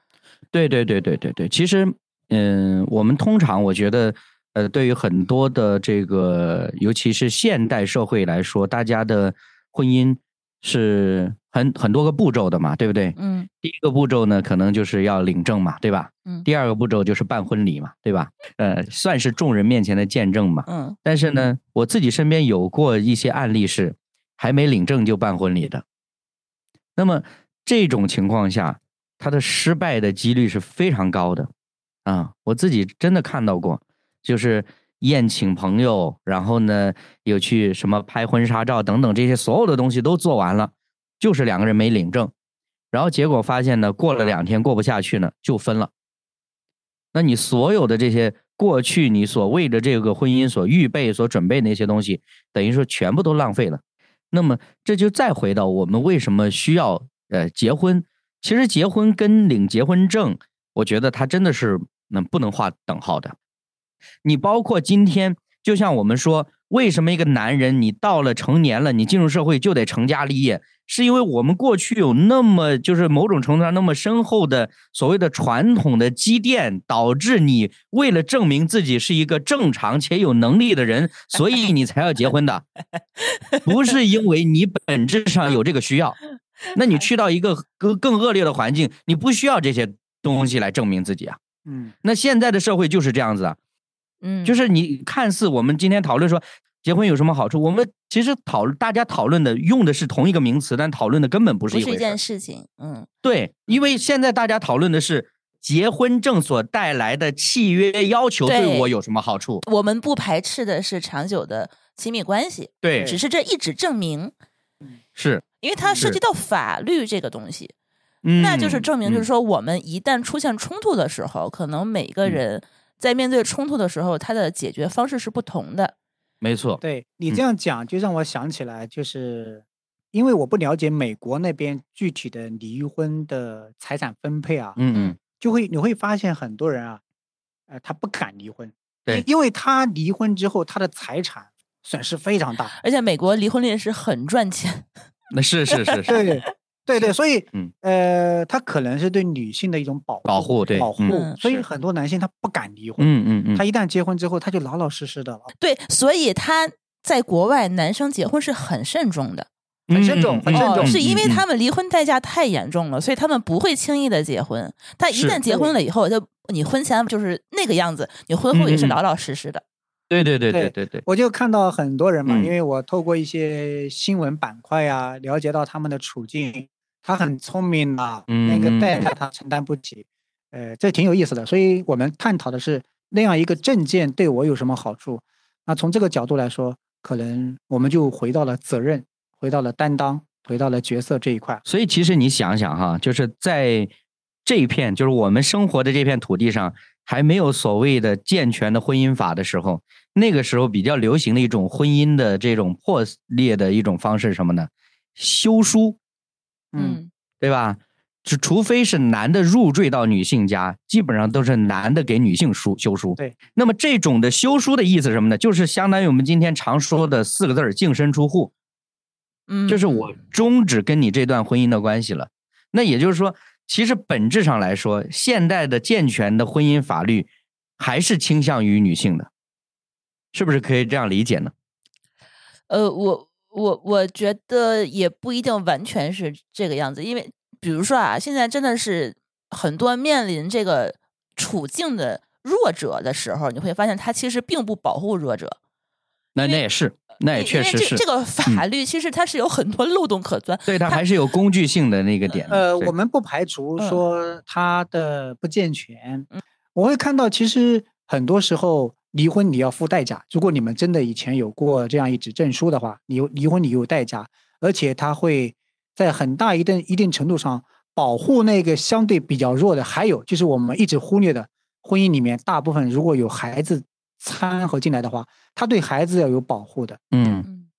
对对对对对对。其实，嗯，我们通常我觉得，呃，对于很多的这个，尤其是现代社会来说，大家的婚姻是很很多个步骤的嘛，对不对？嗯。第一个步骤呢，可能就是要领证嘛，对吧？嗯。第二个步骤就是办婚礼嘛，对吧？呃，算是众人面前的见证嘛。嗯。但是呢，我自己身边有过一些案例是还没领证就办婚礼的。那么这种情况下，他的失败的几率是非常高的，啊，我自己真的看到过，就是宴请朋友，然后呢有去什么拍婚纱照等等这些所有的东西都做完了，就是两个人没领证，然后结果发现呢，过了两天过不下去呢就分了。那你所有的这些过去你所为的这个婚姻所预备所准备那些东西，等于说全部都浪费了。那么这就再回到我们为什么需要呃结婚？其实结婚跟领结婚证，我觉得它真的是那不能划等号的。你包括今天，就像我们说，为什么一个男人你到了成年了，你进入社会就得成家立业？是因为我们过去有那么就是某种程度上那么深厚的所谓的传统的积淀，导致你为了证明自己是一个正常且有能力的人，所以你才要结婚的，不是因为你本质上有这个需要。那你去到一个更更恶劣的环境，你不需要这些东西来证明自己啊。嗯，那现在的社会就是这样子啊。嗯，就是你看似我们今天讨论说。结婚有什么好处？我们其实讨，大家讨论的用的是同一个名词，但讨论的根本不是一一件事情。嗯，对，因为现在大家讨论的是结婚证所带来的契约要求对。我有什么好处。我们不排斥的是长久的亲密关系，对，只是这一纸证明，是。因为它涉及到法律这个东西，嗯，那就是证明，就是说我们一旦出现冲突的时候，可能每个人在面对冲突的时候，他的解决方式是不同的。没错，对你这。样讲，就让我想起来，就是因为我不了解美国那边具体的离婚的财产分配啊，嗯嗯，就会你会发现很多人啊，呃，他不敢离婚，对，因为他离婚之后，他的财产损失非常大，而且美国离婚率是很赚钱，那 是是是是，对。对对，所以，嗯，呃，他可能是对女性的一种保保护，对保护，所以很多男性他不敢离婚，嗯嗯嗯，他一旦结婚之后，他就老老实实的了。对，所以他在国外男生结婚是很慎重的，很慎重，很慎重，是因为他们离婚代价太严重了，所以他们不会轻易的结婚。但一旦结婚了以后，就你婚前就是那个样子，你婚后也是老老实实的。对对对对对对，我就看到很多人嘛，因为我透过一些新闻板块啊，了解到他们的处境，他很聪明啊，那个代价他承担不起，呃，这挺有意思的。所以我们探讨的是那样一个证件对我有什么好处？那从这个角度来说。可能我们就回到了责任，回到了担当，回到了角色这一块。所以，其实你想想哈，就是在这一片，就是我们生活的这片土地上，还没有所谓的健全的婚姻法的时候，那个时候比较流行的一种婚姻的这种破裂的一种方式是什么呢？休书，嗯，对吧？就除非是男的入赘到女性家，基本上都是男的给女性书修书。对，那么这种的修书的意思是什么呢？就是相当于我们今天常说的四个字儿“净身出户”。嗯，就是我终止跟你这段婚姻的关系了。那也就是说，其实本质上来说，现代的健全的婚姻法律还是倾向于女性的，是不是可以这样理解呢？呃，我我我觉得也不一定完全是这个样子，因为。比如说啊，现在真的是很多面临这个处境的弱者的时候，你会发现他其实并不保护弱者。那那也是，那也确实是。这个法律其实它是有很多漏洞可钻，对它还是有工具性的那个点。呃，我们不排除说它的不健全。我会看到，其实很多时候离婚你要付代价。如果你们真的以前有过这样一纸证书的话，离离婚你有代价，而且他会。在很大一定一定程度上保护那个相对比较弱的，还有就是我们一直忽略的婚姻里面，大部分如果有孩子掺和进来的话，他对孩子要有保护的。嗯，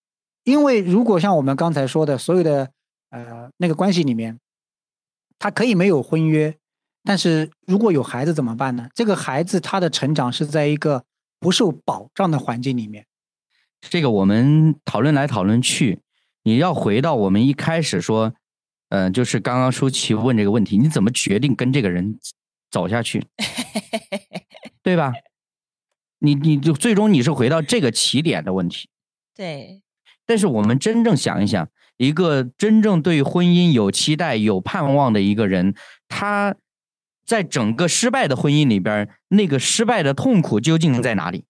因为如果像我们刚才说的，所有的呃那个关系里面，他可以没有婚约，但是如果有孩子怎么办呢？这个孩子他的成长是在一个不受保障的环境里面。这个我们讨论来讨论去。你要回到我们一开始说，嗯，就是刚刚舒淇问这个问题，你怎么决定跟这个人走下去，对吧？你你就最终你是回到这个起点的问题。对。但是我们真正想一想，一个真正对婚姻有期待、有盼望的一个人，他在整个失败的婚姻里边，那个失败的痛苦究竟在哪里？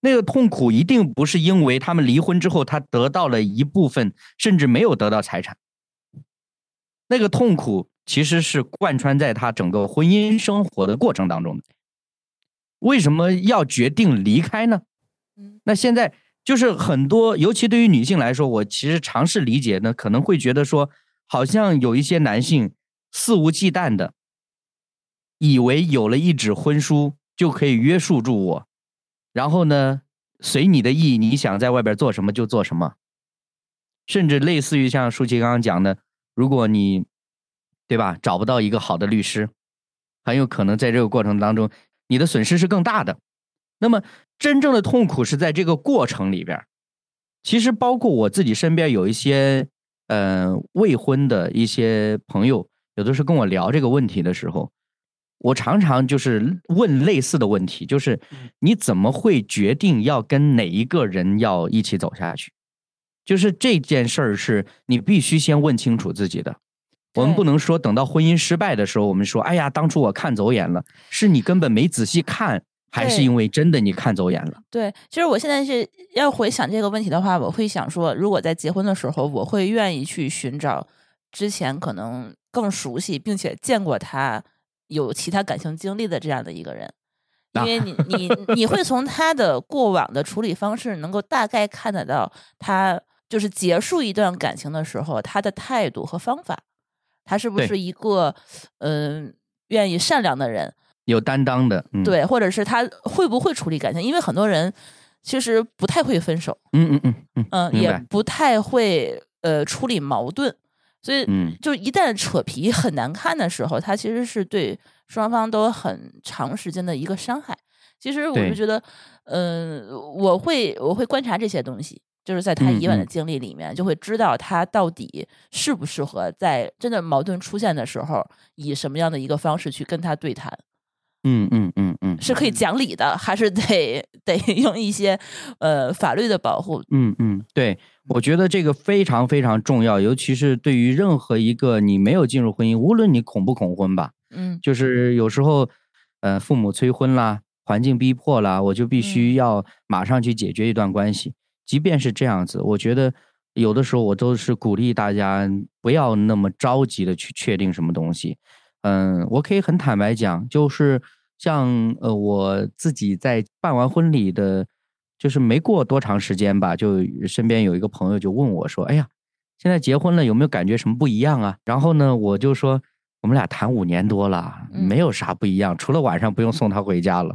那个痛苦一定不是因为他们离婚之后他得到了一部分，甚至没有得到财产。那个痛苦其实是贯穿在他整个婚姻生活的过程当中的。为什么要决定离开呢？那现在就是很多，尤其对于女性来说，我其实尝试理解呢，可能会觉得说，好像有一些男性肆无忌惮的，以为有了一纸婚书就可以约束住我。然后呢，随你的意，你想在外边做什么就做什么，甚至类似于像舒淇刚刚讲的，如果你，对吧，找不到一个好的律师，很有可能在这个过程当中，你的损失是更大的。那么，真正的痛苦是在这个过程里边。其实，包括我自己身边有一些，呃，未婚的一些朋友，有的时候跟我聊这个问题的时候。我常常就是问类似的问题，就是你怎么会决定要跟哪一个人要一起走下去？就是这件事儿是你必须先问清楚自己的。我们不能说等到婚姻失败的时候，我们说哎呀，当初我看走眼了，是你根本没仔细看，还是因为真的你看走眼了？对，其实我现在是要回想这个问题的话，我会想说，如果在结婚的时候，我会愿意去寻找之前可能更熟悉并且见过他。有其他感情经历的这样的一个人，因为你 你你会从他的过往的处理方式，能够大概看得到他就是结束一段感情的时候他的态度和方法，他是不是一个嗯愿意善良的人，有担当的，对，或者是他会不会处理感情？因为很多人其实不太会分手，嗯嗯嗯嗯，也不太会呃处理矛盾。所以，就一旦扯皮很难看的时候，它其实是对双方都很长时间的一个伤害。其实，我就觉得，嗯，我会我会观察这些东西，就是在他以往的经历里面，就会知道他到底适不适合在真的矛盾出现的时候，以什么样的一个方式去跟他对谈。嗯嗯嗯嗯，是可以讲理的，还是得得 用一些呃法律的保护？嗯嗯，对，我觉得这个非常非常重要，尤其是对于任何一个你没有进入婚姻，无论你恐不恐婚吧，嗯，就是有时候呃父母催婚啦，环境逼迫啦，我就必须要马上去解决一段关系。即便是这样子，我觉得有的时候我都是鼓励大家不要那么着急的去确定什么东西。嗯，我可以很坦白讲，就是像呃我自己在办完婚礼的，就是没过多长时间吧，就身边有一个朋友就问我说：“哎呀，现在结婚了有没有感觉什么不一样啊？”然后呢，我就说。我们俩谈五年多了，没有啥不一样，除了晚上不用送他回家了。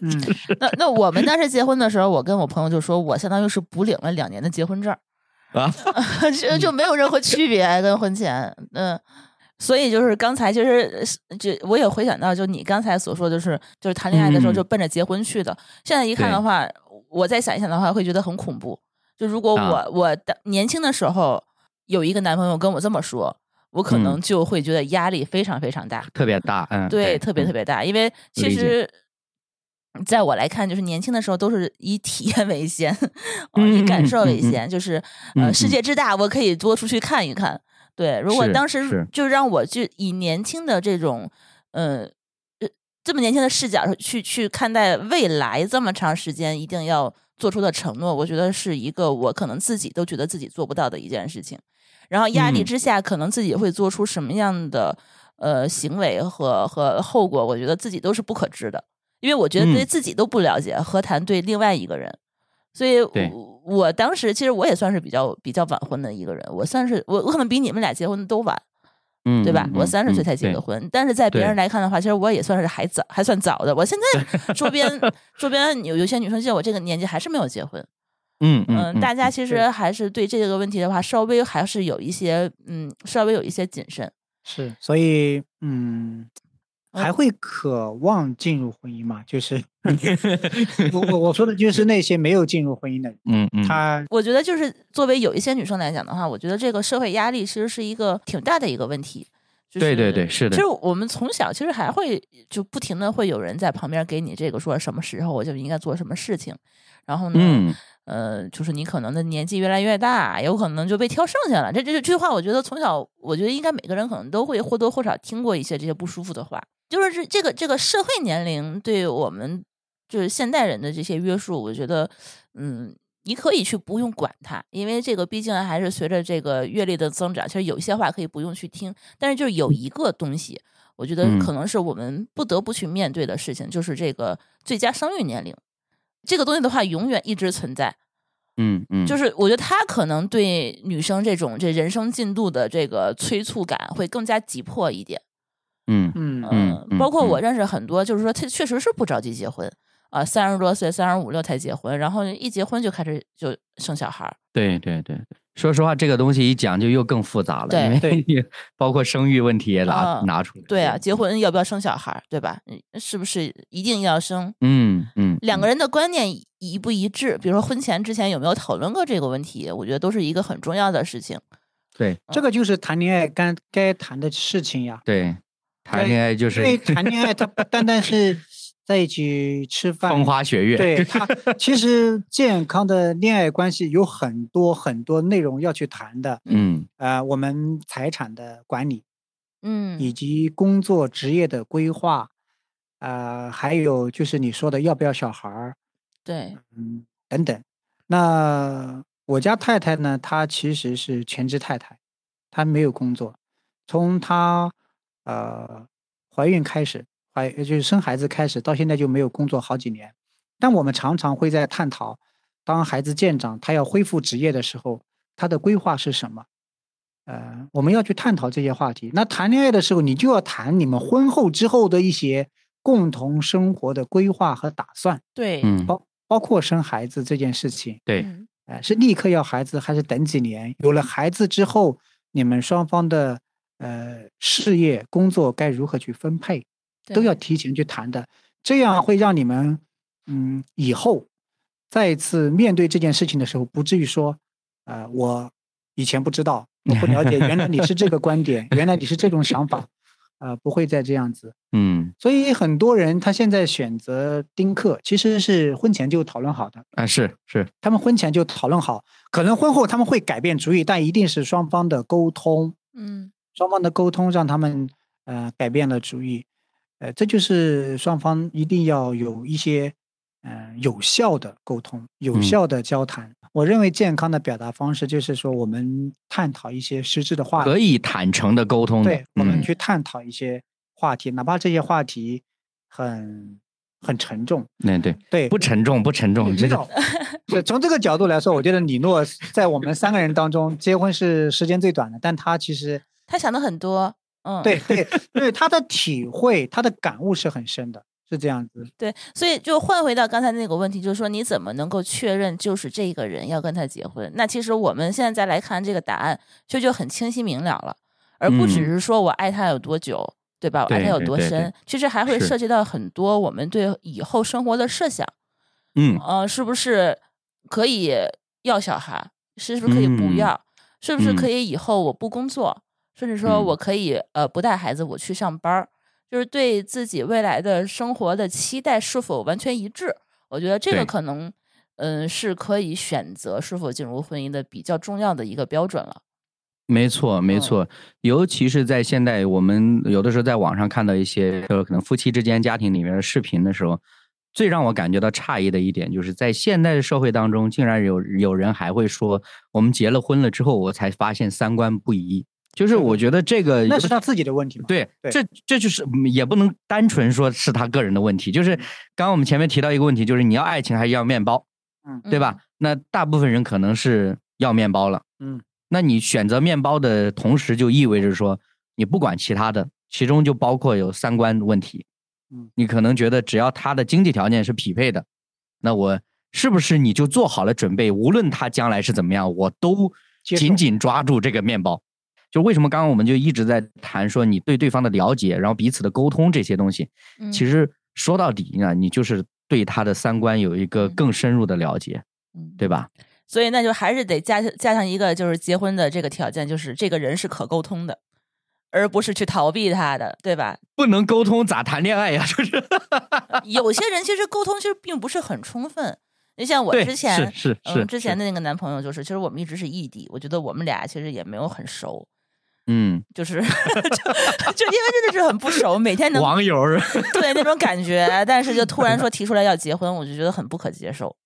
嗯，那那我们当时结婚的时候，我跟我朋友就说，我相当于是补领了两年的结婚证啊，就就没有任何区别跟婚前。嗯，所以就是刚才就是就我也回想到，就你刚才所说，就是就是谈恋爱的时候就奔着结婚去的。现在一看的话，我再想一想的话，会觉得很恐怖。就如果我我的年轻的时候有一个男朋友跟我这么说。我可能就会觉得压力非常非常大，特别大，嗯，对，特别特别大，因为其实，在我来看，就是年轻的时候都是以体验为先，以感受为先，就是呃，世界之大，我可以多出去看一看。对，如果当时就让我就以年轻的这种，呃，这么年轻的视角去去看待未来，这么长时间一定要做出的承诺，我觉得是一个我可能自己都觉得自己做不到的一件事情。然后压力之下，可能自己会做出什么样的呃行为和和后果，我觉得自己都是不可知的。因为我觉得对自己都不了解，何谈对另外一个人？所以，我我当时其实我也算是比较比较晚婚的一个人，我算是我我可能比你们俩结婚都晚，嗯，对吧？我三十岁才结的婚，但是在别人来看的话，其实我也算是还早，还算早的。我现在 周边周边有有些女生像我这个年纪还是没有结婚。嗯嗯，大家其实还是对这个问题的话，稍微还是有一些嗯，稍微有一些谨慎。是，所以嗯，还会渴望进入婚姻吗？就是 我我我说的就是那些没有进入婚姻的，嗯嗯，他我觉得就是作为有一些女生来讲的话，我觉得这个社会压力其实是一个挺大的一个问题。对对对，是的。其实我们从小其实还会就不停的会有人在旁边给你这个说什么时候我就应该做什么事情，然后呢。呃，就是你可能的年纪越来越大，有可能就被挑剩下了。这这这句话，我觉得从小，我觉得应该每个人可能都会或多或少听过一些这些不舒服的话。就是这这个这个社会年龄对我们就是现代人的这些约束，我觉得，嗯，你可以去不用管它，因为这个毕竟还是随着这个阅历的增长，其实有些话可以不用去听。但是就是有一个东西，我觉得可能是我们不得不去面对的事情，就是这个最佳生育年龄。这个东西的话，永远一直存在。嗯嗯，就是我觉得他可能对女生这种这人生进度的这个催促感会更加急迫一点。嗯嗯嗯，包括我认识很多，就是说他确实是不着急结婚啊，三十多岁、三十五六才结婚，然后一结婚就开始就生小孩。对对对。说实话，这个东西一讲就又更复杂了，因为 包括生育问题也拿拿出来。对啊，结婚要不要生小孩，对吧？是不是一定要生？嗯嗯。两个人的观念一不一致，比如说婚前之前有没有讨论过这个问题？我觉得都是一个很重要的事情。对，这个就是谈恋爱该该谈的事情呀。对，谈恋爱就是因为谈恋爱，它不单单是。在一起吃饭，风花雪月。对他，其实健康的恋爱关系有很多很多内容要去谈的。嗯，呃，我们财产的管理，嗯，以及工作职业的规划，呃，还有就是你说的要不要小孩儿，对，嗯，等等。那我家太太呢，她其实是全职太太，她没有工作，从她呃怀孕开始。怀就是生孩子开始到现在就没有工作好几年，但我们常常会在探讨，当孩子渐长，他要恢复职业的时候，他的规划是什么？呃，我们要去探讨这些话题。那谈恋爱的时候，你就要谈你们婚后之后的一些共同生活的规划和打算。对，包包括生孩子这件事情。对，呃，是立刻要孩子，还是等几年？有了孩子之后，你们双方的呃事业工作该如何去分配？都要提前去谈的，这样会让你们，嗯，以后再一次面对这件事情的时候，不至于说，呃，我以前不知道，我不了解，原来你是这个观点，原来你是这种想法，呃，不会再这样子。嗯，所以很多人他现在选择丁克，其实是婚前就讨论好的。啊，是是，他们婚前就讨论好，可能婚后他们会改变主意，但一定是双方的沟通，嗯，双方的沟通让他们呃改变了主意。呃，这就是双方一定要有一些嗯有效的沟通，有效的交谈。我认为健康的表达方式就是说，我们探讨一些实质的话题，可以坦诚的沟通。对，我们去探讨一些话题，哪怕这些话题很很沉重。嗯，对对，不沉重，不沉重。知道。对，从这个角度来说，我觉得李诺在我们三个人当中结婚是时间最短的，但他其实他想的很多。嗯，对对对，他的体会，他的感悟是很深的。是这样子，对，所以就换回到刚才那个问题，就是说你怎么能够确认就是这个人要跟他结婚？那其实我们现在再来看这个答案，就就很清晰明了了，而不只是说我爱他有多久，对吧？我爱他有多深，其实还会涉及到很多我们对以后生活的设想。嗯，呃，是不是可以要小孩？是不是可以不要？是不是可以以后我不工作，甚至说我可以呃不带孩子我去上班儿？就是对自己未来的生活的期待是否完全一致？我觉得这个可能，嗯，是可以选择是否进入婚姻的比较重要的一个标准了。没错，没错，尤其是在现代，我们有的时候在网上看到一些呃，可能夫妻之间、家庭里面的视频的时候，最让我感觉到诧异的一点，就是在现代的社会当中，竟然有有人还会说，我们结了婚了之后，我才发现三观不一。就是我觉得这个那是他自己的问题嘛？对，这这就是也不能单纯说是他个人的问题。就是刚刚我们前面提到一个问题，就是你要爱情还是要面包？嗯，对吧？那大部分人可能是要面包了。嗯，那你选择面包的同时，就意味着说你不管其他的，其中就包括有三观问题。嗯，你可能觉得只要他的经济条件是匹配的，那我是不是你就做好了准备？无论他将来是怎么样，我都紧紧抓住这个面包。就为什么刚刚我们就一直在谈说你对对方的了解，然后彼此的沟通这些东西，其实说到底呢，你就是对他的三观有一个更深入的了解，对吧？所以那就还是得加加上一个就是结婚的这个条件，就是这个人是可沟通的，而不是去逃避他的，对吧？不能沟通咋谈恋爱呀？就是有些人其实沟通其实并不是很充分。就像我之前是是之前的那个男朋友，就是其实我们一直是异地，我觉得我们俩其实也没有很熟。嗯，就是 就 就因为真的是很不熟，每天能网友 对那种感觉，但是就突然说提出来要结婚，我就觉得很不可接受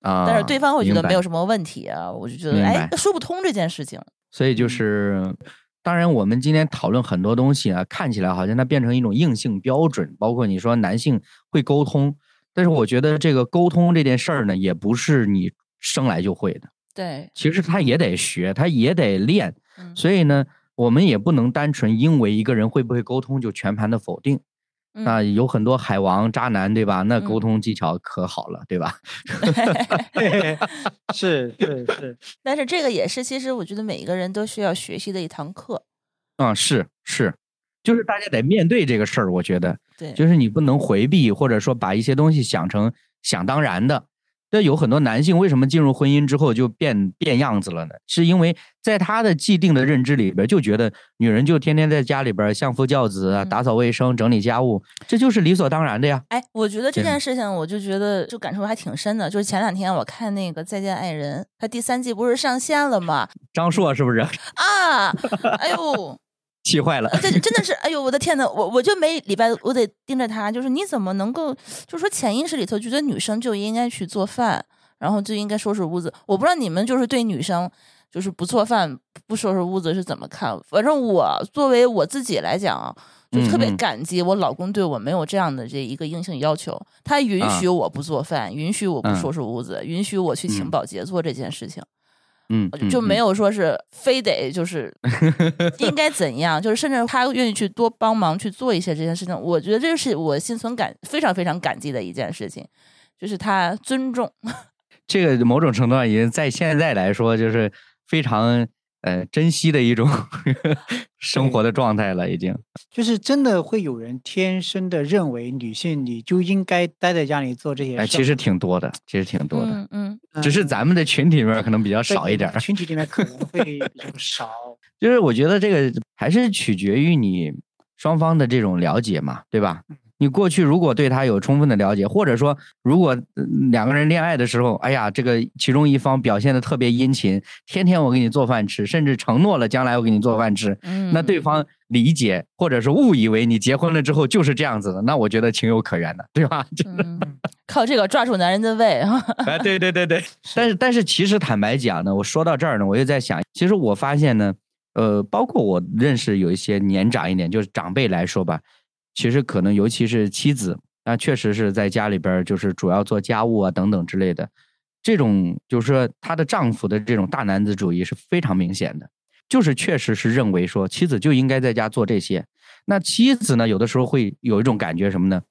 啊。但是对方会觉得没有什么问题啊，我就觉得哎说不通这件事情。所以就是，当然我们今天讨论很多东西啊，看起来好像它变成一种硬性标准，包括你说男性会沟通，但是我觉得这个沟通这件事儿呢，也不是你生来就会的。对，其实他也得学，他也得练，所以呢。我们也不能单纯因为一个人会不会沟通就全盘的否定，那有很多海王渣男，对吧？那沟通技巧可好了，对吧？是是是，但是这个也是，其实我觉得每一个人都需要学习的一堂课。嗯，是是，就是大家得面对这个事儿。我觉得，对，就是你不能回避，或者说把一些东西想成想当然的。这有很多男性为什么进入婚姻之后就变变样子了呢？是因为在他的既定的认知里边，就觉得女人就天天在家里边相夫教子、打扫卫生、整理家务，这就是理所当然的呀。哎，我觉得这件事情，我就觉得就感触还挺深的。就是前两天我看那个《再见爱人》，他第三季不是上线了吗？张硕是不是？啊，哎呦！气坏了，这真的是，哎呦，我的天呐，我我就每礼拜我得盯着他，就是你怎么能够，就是说潜意识里头觉得女生就应该去做饭，然后就应该收拾屋子。我不知道你们就是对女生就是不做饭不收拾屋子是怎么看？反正我作为我自己来讲，就特别感激我老公对我没有这样的这一个硬性要求，他允许我不做饭，允许我不收拾屋子，允许我去请保洁做这件事情。嗯，就没有说是非得就是 应该怎样，就是甚至他愿意去多帮忙去做一些这件事情，我觉得这是我心存感非常非常感激的一件事情，就是他尊重。这个某种程度上已经在现在来说就是非常。呃，珍惜的一种 生活的状态了，已经就是真的会有人天生的认为女性你就应该待在家里做这些。哎，其实挺多的，其实挺多的，嗯，只是咱们的群体里面可能比较少一点。群体里面可能会 比较少。就是我觉得这个还是取决于你双方的这种了解嘛，对吧？你过去如果对他有充分的了解，或者说如果两个人恋爱的时候，哎呀，这个其中一方表现的特别殷勤，天天我给你做饭吃，甚至承诺了将来我给你做饭吃，那对方理解或者是误以为你结婚了之后就是这样子的，那我觉得情有可原的，对吧？靠这个抓住男人的胃啊！哎，对对对对。但是但是其实坦白讲呢，我说到这儿呢，我又在想，其实我发现呢，呃，包括我认识有一些年长一点，就是长辈来说吧。其实可能，尤其是妻子，那确实是在家里边就是主要做家务啊等等之类的，这种就是说她的丈夫的这种大男子主义是非常明显的，就是确实是认为说妻子就应该在家做这些。那妻子呢，有的时候会有一种感觉什么呢？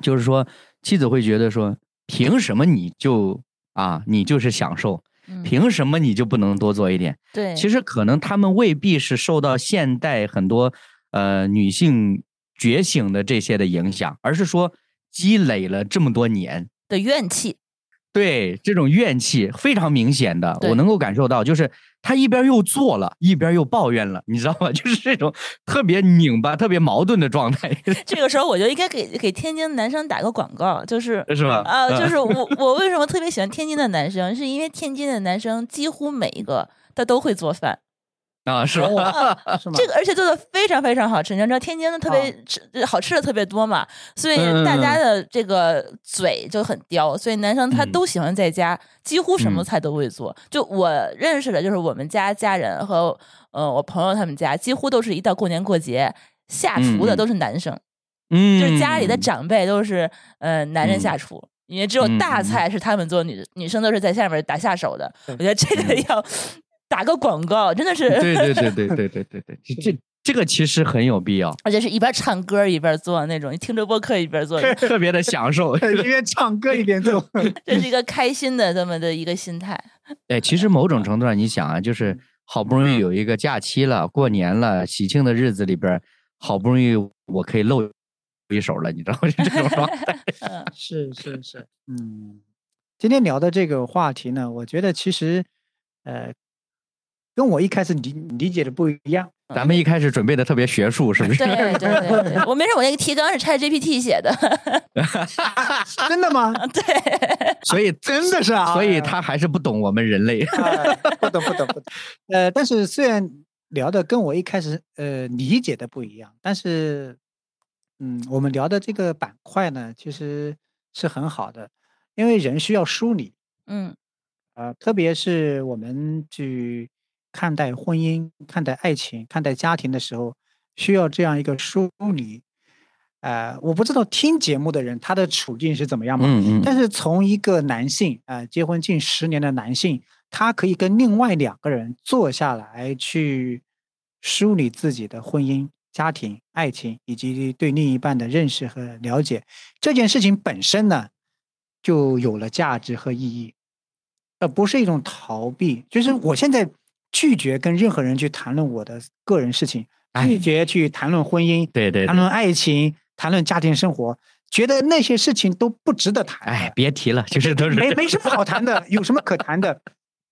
就是说妻子会觉得说，凭什么你就啊，你就是享受，凭什么你就不能多做一点？对，其实可能他们未必是受到现代很多呃女性。觉醒的这些的影响，而是说积累了这么多年的怨气，对这种怨气非常明显的，我能够感受到，就是他一边又做了，一边又抱怨了，你知道吗？就是这种特别拧巴、特别矛盾的状态。这个时候，我就应该给给天津男生打个广告，就是是吧？啊，就是我我为什么特别喜欢天津的男生，是因为天津的男生几乎每一个他都会做饭。啊，是吧？这个而且做的非常非常好吃，你知道天津的特别吃好吃的特别多嘛，所以大家的这个嘴就很刁，所以男生他都喜欢在家，几乎什么菜都会做。就我认识的，就是我们家家人和呃我朋友他们家，几乎都是一到过年过节下厨的都是男生，嗯，就是家里的长辈都是呃男人下厨，因为只有大菜是他们做，女女生都是在下面打下手的。我觉得这个要。打个广告，真的是。对对对对对对对对，这这个其实很有必要，而且是一边唱歌一边做那种，你听着播客一边做，特别的享受，一边唱歌一边做，这是一个开心的这么的一个心态。哎，其实某种程度上，你想啊，就是好不容易有一个假期了，过年了，喜庆的日子里边，好不容易我可以露一手了，你知道吗？这种状态。是是是，嗯，今天聊的这个话题呢，我觉得其实，呃。跟我一开始理理解的不一样，咱们一开始准备的特别学术，是不是？对对对，我没事，我那个提纲是 ChatGPT 写的，真的吗？对，所以 真的是啊，所以他还是不懂我们人类，不懂不懂不懂。呃，但是虽然聊的跟我一开始呃理解的不一样，但是嗯，我们聊的这个板块呢，其实是很好的，因为人需要梳理，嗯，啊，特别是我们去。看待婚姻、看待爱情、看待家庭的时候，需要这样一个梳理。呃，我不知道听节目的人他的处境是怎么样嘛？嗯嗯。但是从一个男性，呃，结婚近十年的男性，他可以跟另外两个人坐下来去梳理自己的婚姻、家庭、爱情以及对另一半的认识和了解，这件事情本身呢，就有了价值和意义，而不是一种逃避。就是我现在。拒绝跟任何人去谈论我的个人事情，拒绝去谈论婚姻，对对，谈论爱情，谈论家庭生活，觉得那些事情都不值得谈。哎，别提了，就是都是没没什么好谈的，有什么可谈的？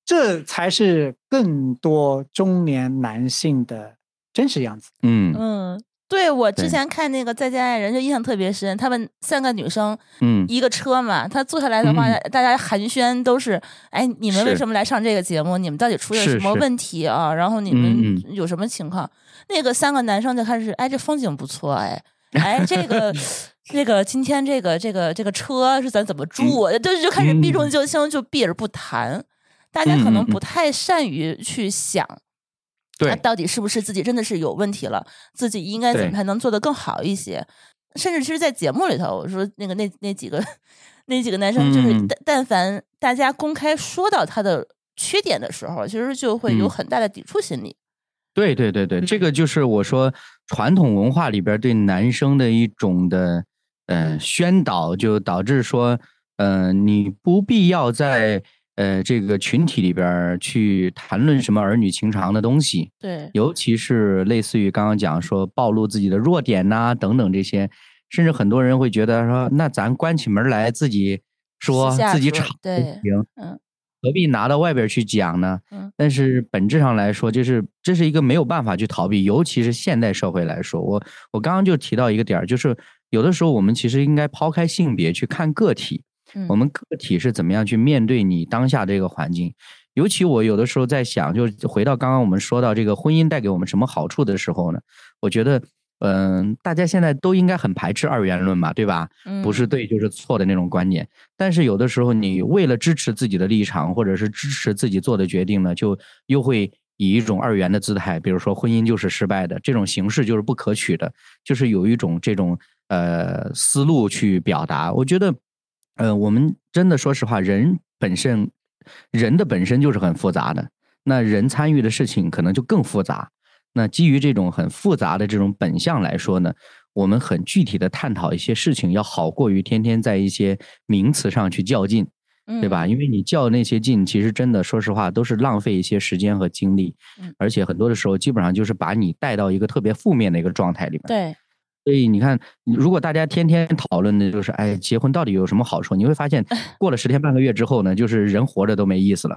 这才是更多中年男性的真实样子。嗯嗯。对我之前看那个《再见爱人》就印象特别深，他们三个女生，嗯，一个车嘛，他坐下来的话，大家寒暄都是，哎，你们为什么来上这个节目？你们到底出了什么问题啊？然后你们有什么情况？那个三个男生就开始，哎，这风景不错，哎，哎，这个，这个今天这个这个这个车是咱怎么住？就就开始避重就轻，就避而不谈。大家可能不太善于去想。那到底是不是自己真的是有问题了？自己应该怎么才能做得更好一些？甚至其实，在节目里头，我说那个那那几个那几个男生，就是但但凡大家公开说到他的缺点的时候，其实就会有很大的抵触心理。对对对对，这个就是我说传统文化里边对男生的一种的呃宣导，就导致说，呃，你不必要在。呃，这个群体里边去谈论什么儿女情长的东西，对，尤其是类似于刚刚讲说暴露自己的弱点呐等等这些，甚至很多人会觉得说，那咱关起门来自己说自己吵对，行，嗯，何必拿到外边去讲呢？嗯，但是本质上来说，就是这是一个没有办法去逃避，尤其是现代社会来说，我我刚刚就提到一个点儿，就是有的时候我们其实应该抛开性别去看个体，我们个体是怎么样去面对你当下这个环境。尤其我有的时候在想，就回到刚刚我们说到这个婚姻带给我们什么好处的时候呢？我觉得。嗯，大家现在都应该很排斥二元论嘛，对吧？不是对就是错的那种观念。但是有的时候，你为了支持自己的立场，或者是支持自己做的决定呢，就又会以一种二元的姿态，比如说婚姻就是失败的这种形式就是不可取的，就是有一种这种呃思路去表达。我觉得，呃，我们真的说实话，人本身人的本身就是很复杂的，那人参与的事情可能就更复杂。那基于这种很复杂的这种本相来说呢，我们很具体的探讨一些事情，要好过于天天在一些名词上去较劲，对吧？因为你较那些劲，其实真的说实话都是浪费一些时间和精力，而且很多的时候基本上就是把你带到一个特别负面的一个状态里面。对。所以你看，如果大家天天讨论的就是，哎，结婚到底有什么好处？你会发现，过了十天半个月之后呢，就是人活着都没意思了。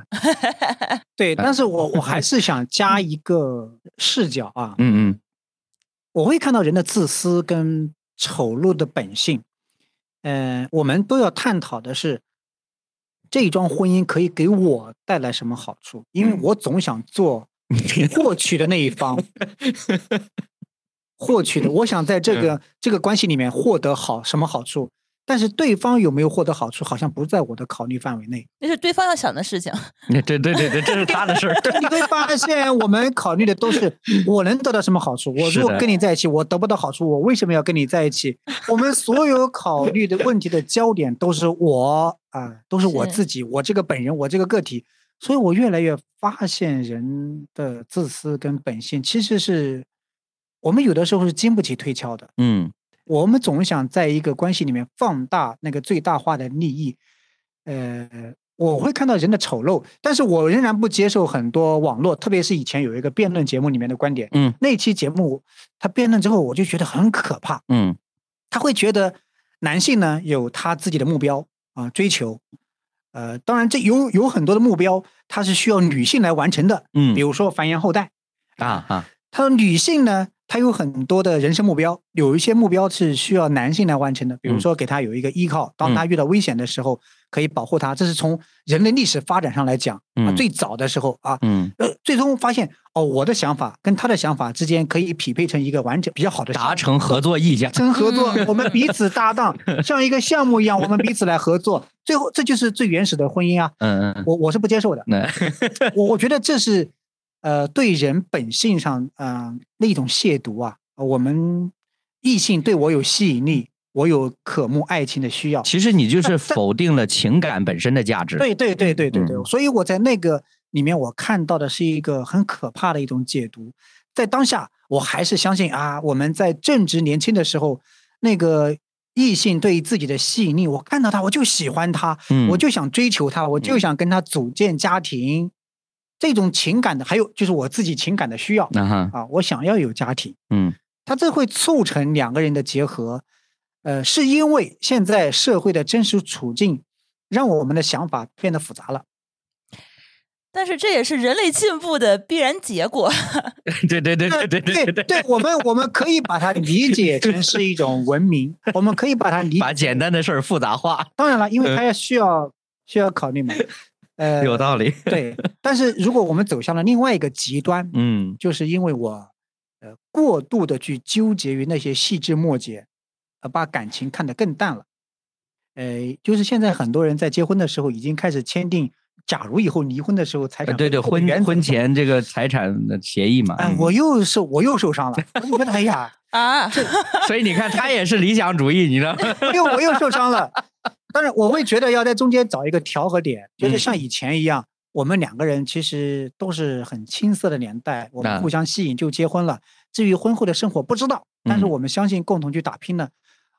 对，但是我我还是想加一个视角啊，嗯嗯，我会看到人的自私跟丑陋的本性。嗯，我们都要探讨的是，这一桩婚姻可以给我带来什么好处？因为我总想做 获取的那一方。获取的，我想在这个这个关系里面获得好什么好处，但是对方有没有获得好处，好像不在我的考虑范围内。那是对方要想的事情。对对对对，这是他的事儿。你会发现，我们考虑的都是 我能得到什么好处。我如果跟你在一起，我得不到好处，我为什么要跟你在一起？我们所有考虑的问题的焦点都是我啊，都是我自己，我这个本人，我这个个体。所以我越来越发现，人的自私跟本性其实是。我们有的时候是经不起推敲的，嗯，我们总想在一个关系里面放大那个最大化的利益，呃，我会看到人的丑陋，但是我仍然不接受很多网络，特别是以前有一个辩论节目里面的观点，嗯，那期节目他辩论之后，我就觉得很可怕，嗯，他会觉得男性呢有他自己的目标啊追求，呃，当然这有有很多的目标，它是需要女性来完成的，嗯，比如说繁衍后代，啊啊，他说女性呢。他有很多的人生目标，有一些目标是需要男性来完成的，比如说给他有一个依靠，当他遇到危险的时候可以保护他。这是从人类历史发展上来讲啊，最早的时候啊，呃，最终发现哦，我的想法跟他的想法之间可以匹配成一个完整比较好的达成合作意见，成合作，我们彼此搭档，像一个项目一样，我们彼此来合作，最后这就是最原始的婚姻啊。嗯嗯，我我是不接受的，我我觉得这是呃对人本性上啊那一种亵渎啊。我们异性对我有吸引力，我有渴慕爱情的需要。其实你就是否定了情感本身的价值。对对对对对对，所以我在那个里面，我看到的是一个很可怕的一种解读。在当下，我还是相信啊，我们在正值年轻的时候，那个异性对自己的吸引力，我看到他我就喜欢他，我就想追求他，我就想跟他组建家庭。这种情感的，还有就是我自己情感的需要啊，我想要有家庭，嗯。它这会促成两个人的结合，呃，是因为现在社会的真实处境让我们的想法变得复杂了。但是这也是人类进步的必然结果。对对对对对对对，对我们我们可以把它理解成是一种文明，我们可以把它理把简单的事儿复杂化。当然了，因为它要需要需要考虑嘛。呃，有道理。对，但是如果我们走向了另外一个极端，嗯，就是因为我。呃，过度的去纠结于那些细枝末节，呃，把感情看得更淡了。呃，就是现在很多人在结婚的时候已经开始签订，假如以后离婚的时候财产对对婚婚前这个财产的协议嘛。哎，我又受我又受伤了，我觉得哎呀啊，所以你看他也是理想主义，你知道？因为我又受伤了，但是我会觉得要在中间找一个调和点，就是像以前一样。我们两个人其实都是很青涩的年代，我们互相吸引就结婚了。至于婚后的生活不知道，但是我们相信共同去打拼呢。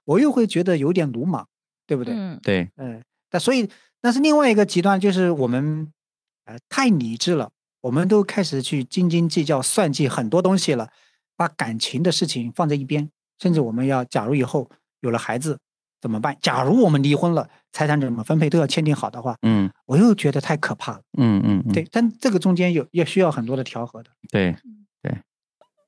我又会觉得有点鲁莽，对不对？嗯，对，嗯。但所以，但是另外一个极端就是我们，呃，太理智了，我们都开始去斤斤计较、算计很多东西了，把感情的事情放在一边，甚至我们要，假如以后有了孩子。怎么办？假如我们离婚了，财产怎么分配都要签订好的话，嗯，我又觉得太可怕了。嗯嗯，对，但这个中间有也需要很多的调和的。对对。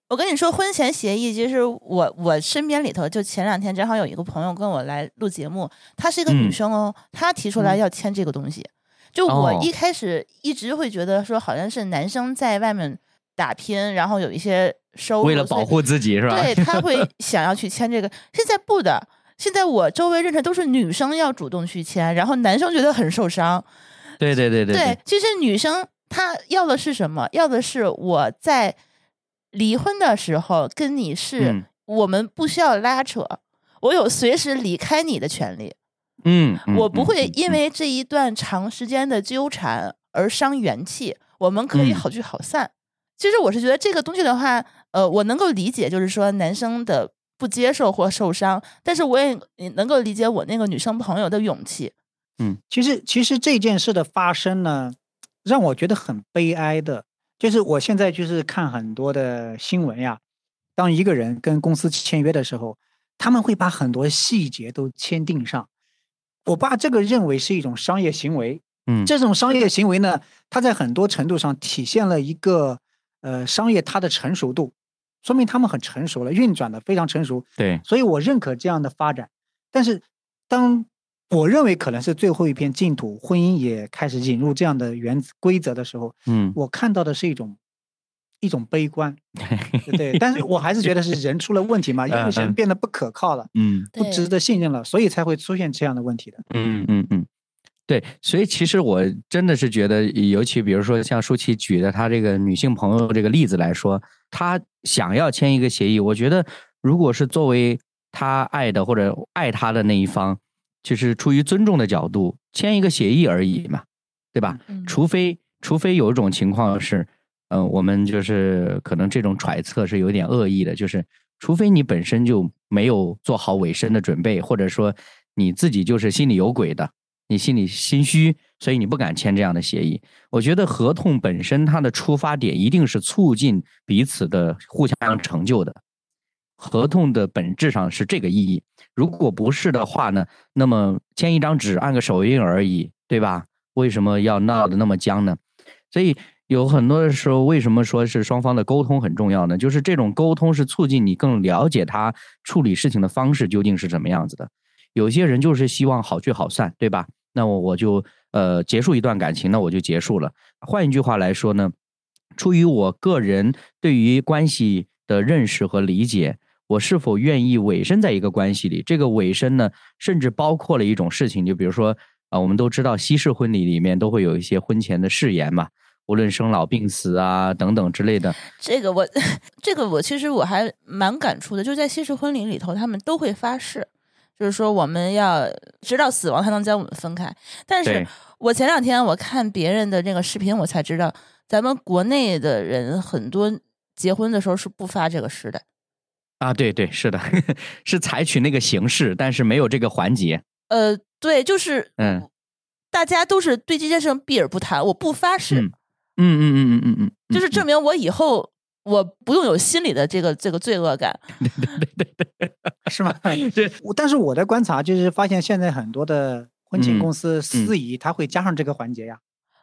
我跟你说，婚前协议，其实我我身边里头，就前两天正好有一个朋友跟我来录节目，她是一个女生哦，她提出来要签这个东西。就我一开始一直会觉得说，好像是男生在外面打拼，然后有一些收入，为了保护自己是吧？对他会想要去签这个。现在不的，现在我周围认识都是女生要主动去签，然后男生觉得很受伤。对对对对。对，其实女生她要的是什么？要的是我在。离婚的时候跟你是，我们不需要拉扯，我有随时离开你的权利。嗯，我不会因为这一段长时间的纠缠而伤元气，我们可以好聚好散。其实我是觉得这个东西的话，呃，我能够理解，就是说男生的不接受或受伤，但是我也能够理解我那个女生朋友的勇气。嗯，其实其实这件事的发生呢，让我觉得很悲哀的。就是我现在就是看很多的新闻呀，当一个人跟公司签约的时候，他们会把很多细节都签订上。我把这个认为是一种商业行为，嗯，这种商业行为呢，它在很多程度上体现了一个呃商业它的成熟度，说明他们很成熟了，运转的非常成熟。对，所以我认可这样的发展。但是当我认为可能是最后一片净土，婚姻也开始引入这样的原则规则的时候，嗯，我看到的是一种一种悲观，对，但是我还是觉得是人出了问题嘛，因为人变得不可靠了，嗯，不值得信任了，所以才会出现这样的问题的，嗯嗯嗯，对，所以其实我真的是觉得，尤其比如说像舒淇举的她这个女性朋友这个例子来说，她想要签一个协议，我觉得如果是作为他爱的或者爱他的那一方。就是出于尊重的角度签一个协议而已嘛，对吧？除非除非有一种情况是，嗯，我们就是可能这种揣测是有点恶意的，就是除非你本身就没有做好委身的准备，或者说你自己就是心里有鬼的，你心里心虚，所以你不敢签这样的协议。我觉得合同本身它的出发点一定是促进彼此的互相成就的。合同的本质上是这个意义，如果不是的话呢，那么签一张纸按个手印而已，对吧？为什么要闹得那么僵呢？所以有很多的时候，为什么说是双方的沟通很重要呢？就是这种沟通是促进你更了解他处理事情的方式究竟是怎么样子的。有些人就是希望好聚好散，对吧？那我我就呃结束一段感情，那我就结束了。换一句话来说呢，出于我个人对于关系的认识和理解。我是否愿意委身在一个关系里？这个委身呢，甚至包括了一种事情，就比如说啊，我们都知道西式婚礼里面都会有一些婚前的誓言嘛，无论生老病死啊等等之类的。这个我，这个我其实我还蛮感触的，就在西式婚礼里头，他们都会发誓，就是说我们要直到死亡才能将我们分开。但是我前两天我看别人的那个视频，我才知道，咱们国内的人很多结婚的时候是不发这个誓的。啊，对对，是的，是采取那个形式，但是没有这个环节。呃，对，就是嗯，大家都是对这件事避而不谈，我不发誓，嗯嗯嗯嗯嗯嗯，就是证明我以后我不用有心理的这个这个罪恶感，对对对对，是吗？对，但是我的观察就是发现，现在很多的婚庆公司司仪他会加上这个环节呀。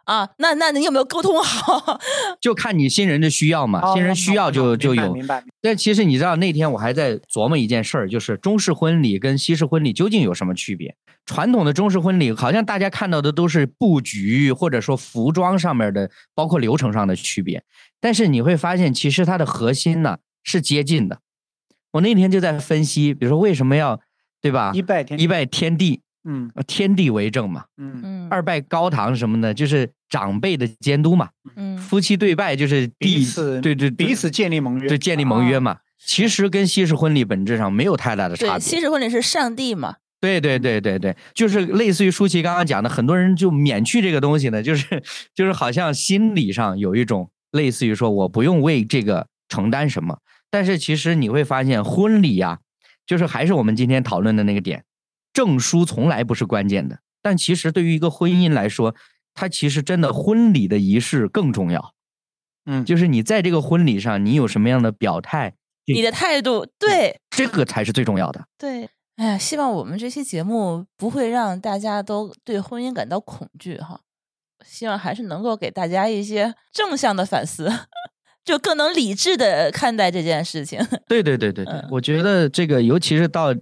啊，那那你有没有沟通好？就看你新人的需要嘛，新人需要就就有。明白。但其实你知道，那天我还在琢磨一件事儿，就是中式婚礼跟西式婚礼究竟有什么区别？传统的中式婚礼好像大家看到的都是布局或者说服装上面的，包括流程上的区别。但是你会发现，其实它的核心呢是接近的。我那天就在分析，比如说为什么要对吧？一拜天一拜天地。嗯，天地为证嘛，嗯嗯，二拜高堂什么的，就是长辈的监督嘛，嗯，夫妻对拜就是彼此对对彼此建立盟约，对建立盟约嘛。其实跟西式婚礼本质上没有太大的差别。西式婚礼是上帝嘛？对对对对对，就是类似于舒淇刚刚讲的，很多人就免去这个东西呢，就是就是好像心理上有一种类似于说我不用为这个承担什么，但是其实你会发现婚礼呀，就是还是我们今天讨论的那个点。证书从来不是关键的，但其实对于一个婚姻来说，它其实真的婚礼的仪式更重要。嗯，就是你在这个婚礼上，你有什么样的表态，你的态度，对，这个才是最重要的。对，哎呀，希望我们这期节目不会让大家都对婚姻感到恐惧哈。希望还是能够给大家一些正向的反思，就更能理智的看待这件事情。对对对对对，我觉得这个尤其是到。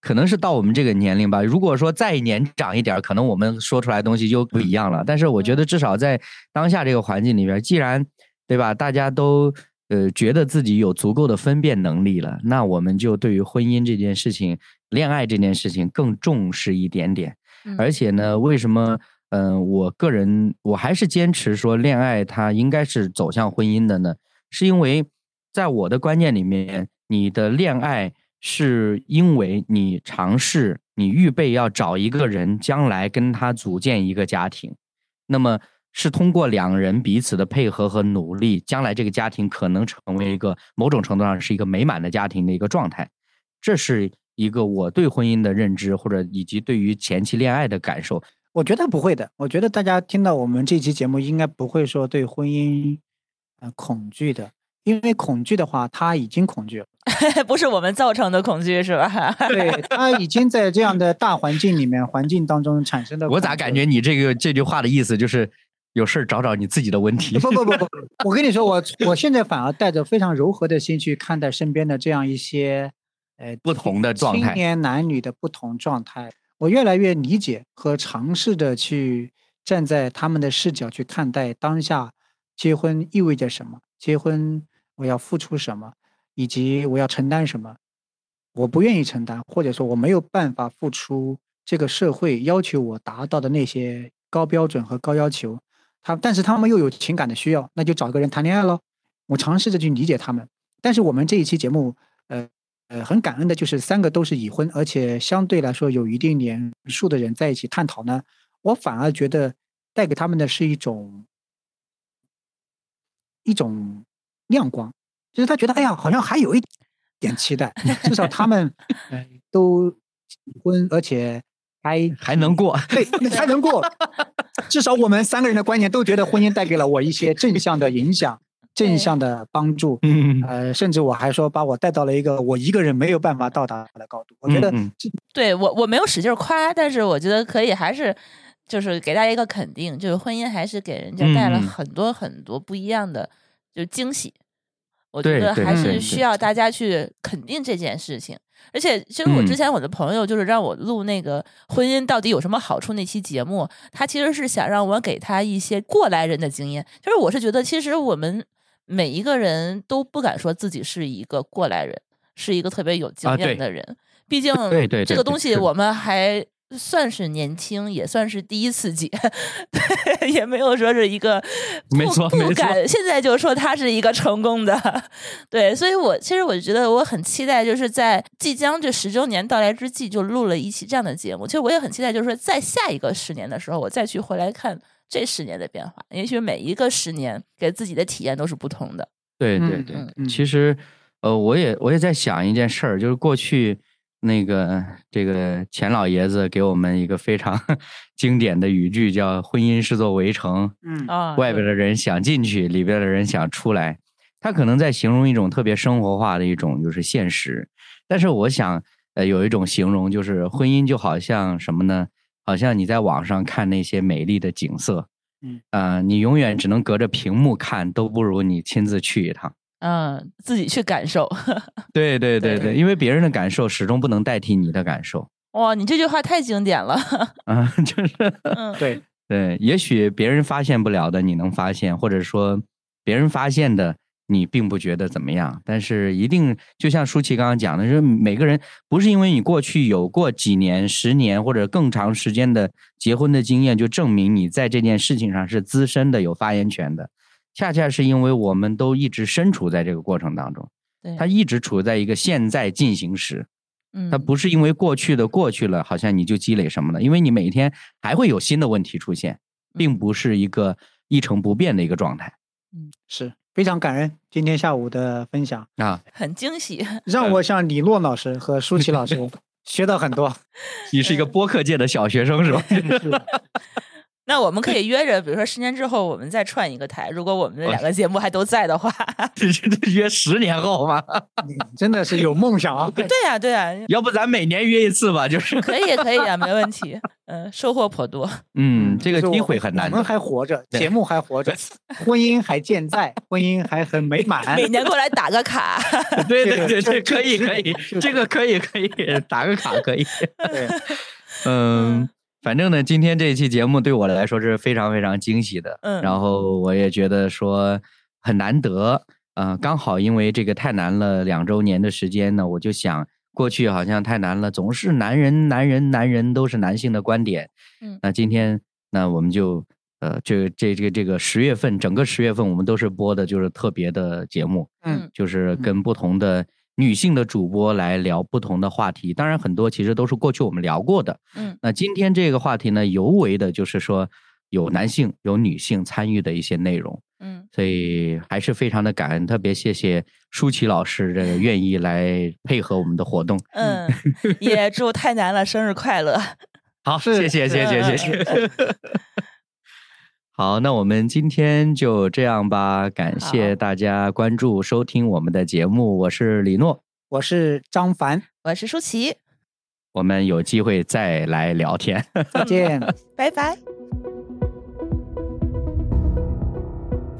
可能是到我们这个年龄吧。如果说再年长一点，可能我们说出来东西就不一样了。但是我觉得，至少在当下这个环境里边，既然对吧，大家都呃觉得自己有足够的分辨能力了，那我们就对于婚姻这件事情、恋爱这件事情更重视一点点。而且呢，为什么嗯，我个人我还是坚持说，恋爱它应该是走向婚姻的呢？是因为在我的观念里面，你的恋爱。是因为你尝试，你预备要找一个人，将来跟他组建一个家庭，那么是通过两人彼此的配合和努力，将来这个家庭可能成为一个某种程度上是一个美满的家庭的一个状态。这是一个我对婚姻的认知，或者以及对于前期恋爱的感受。我觉得不会的，我觉得大家听到我们这期节目，应该不会说对婚姻呃恐惧的。因为恐惧的话，他已经恐惧了，不是我们造成的恐惧，是吧？对他已经在这样的大环境里面、环境当中产生的。我咋感觉你这个这句话的意思就是有事儿找找你自己的问题？不不不不，我跟你说，我我现在反而带着非常柔和的心去看待身边的这样一些呃不同的状态，青年男女的不同状态。我越来越理解和尝试着去站在他们的视角去看待当下结婚意味着什么，结婚。我要付出什么，以及我要承担什么，我不愿意承担，或者说我没有办法付出这个社会要求我达到的那些高标准和高要求。他，但是他们又有情感的需要，那就找个人谈恋爱喽。我尝试着去理解他们。但是我们这一期节目，呃呃，很感恩的就是三个都是已婚，而且相对来说有一定年数的人在一起探讨呢。我反而觉得带给他们的是一种一种。亮光，就是他觉得，哎呀，好像还有一点期待，至少他们都结婚，而且还还能过，对，还能过。至少我们三个人的观念都觉得婚姻带给了我一些 正向的影响，正向的帮助。嗯呃，甚至我还说把我带到了一个我一个人没有办法到达的高度。我觉得，对我我没有使劲夸，但是我觉得可以，还是就是给大家一个肯定，就是婚姻还是给人家带了很多很多不一样的。就惊喜，我觉得还是需要大家去肯定这件事情。而且，其实我之前我的朋友就是让我录那个婚姻到底有什么好处那期节目，他其实是想让我给他一些过来人的经验。就是我是觉得，其实我们每一个人都不敢说自己是一个过来人，是一个特别有经验的人。毕竟，这个东西我们还。算是年轻，也算是第一次结，也没有说是一个没错，不敢现在就说他是一个成功的，对，所以我其实我觉得我很期待，就是在即将这十周年到来之际，就录了一期这样的节目。其实我也很期待，就是说在下一个十年的时候，我再去回来看这十年的变化。也许每一个十年给自己的体验都是不同的。对对对，其实呃，我也我也在想一件事儿，就是过去。那个，这个钱老爷子给我们一个非常 经典的语句，叫“婚姻是座围城”。嗯啊，外边的人想进去，里边的人想出来。他可能在形容一种特别生活化的一种就是现实。但是我想，呃，有一种形容就是婚姻就好像什么呢？好像你在网上看那些美丽的景色，嗯啊，你永远只能隔着屏幕看，都不如你亲自去一趟。嗯，自己去感受。对对对对，因为别人的感受始终不能代替你的感受。哇，你这句话太经典了。啊，就是，对对，也许别人发现不了的，你能发现，或者说别人发现的，你并不觉得怎么样。但是一定，就像舒淇刚刚讲的，就是每个人不是因为你过去有过几年、十年或者更长时间的结婚的经验，就证明你在这件事情上是资深的、有发言权的。恰恰是因为我们都一直身处在这个过程当中，它一直处在一个现在进行时，嗯，它不是因为过去的过去了，好像你就积累什么了，因为你每天还会有新的问题出现，并不是一个一成不变的一个状态。嗯，是非常感恩今天下午的分享啊，很惊喜，让我向李洛老师和舒淇老师 学到很多。你是一个播客界的小学生是吧？那我们可以约着，比如说十年之后我们再串一个台，如果我们的两个节目还都在的话，这这约十年后吗？真的是有梦想啊！对呀，对呀，要不咱每年约一次吧？就是可以，可以啊，没问题。嗯，收获颇多。嗯，这个机会很难。我们还活着，节目还活着，婚姻还健在，婚姻还很美满。每年过来打个卡。对对对对，可以可以，这个可以可以打个卡可以。对，嗯。反正呢，今天这一期节目对我来说是非常非常惊喜的，嗯，然后我也觉得说很难得，嗯，刚好因为这个太难了两周年的时间呢，我就想过去好像太难了，总是男人男人男人都是男性的观点，嗯，那今天那我们就呃，这这这个这个十月份整个十月份我们都是播的就是特别的节目，嗯，就是跟不同的。女性的主播来聊不同的话题，当然很多其实都是过去我们聊过的。嗯，那今天这个话题呢，尤为的就是说有男性有女性参与的一些内容。嗯，所以还是非常的感恩，特别谢谢舒淇老师这个愿意来配合我们的活动。嗯，也祝太难了生日快乐。好，谢谢谢谢谢谢。好，那我们今天就这样吧。感谢大家关注收听我们的节目，我是李诺，我是张凡，我是舒淇，我们有机会再来聊天，再见，拜拜。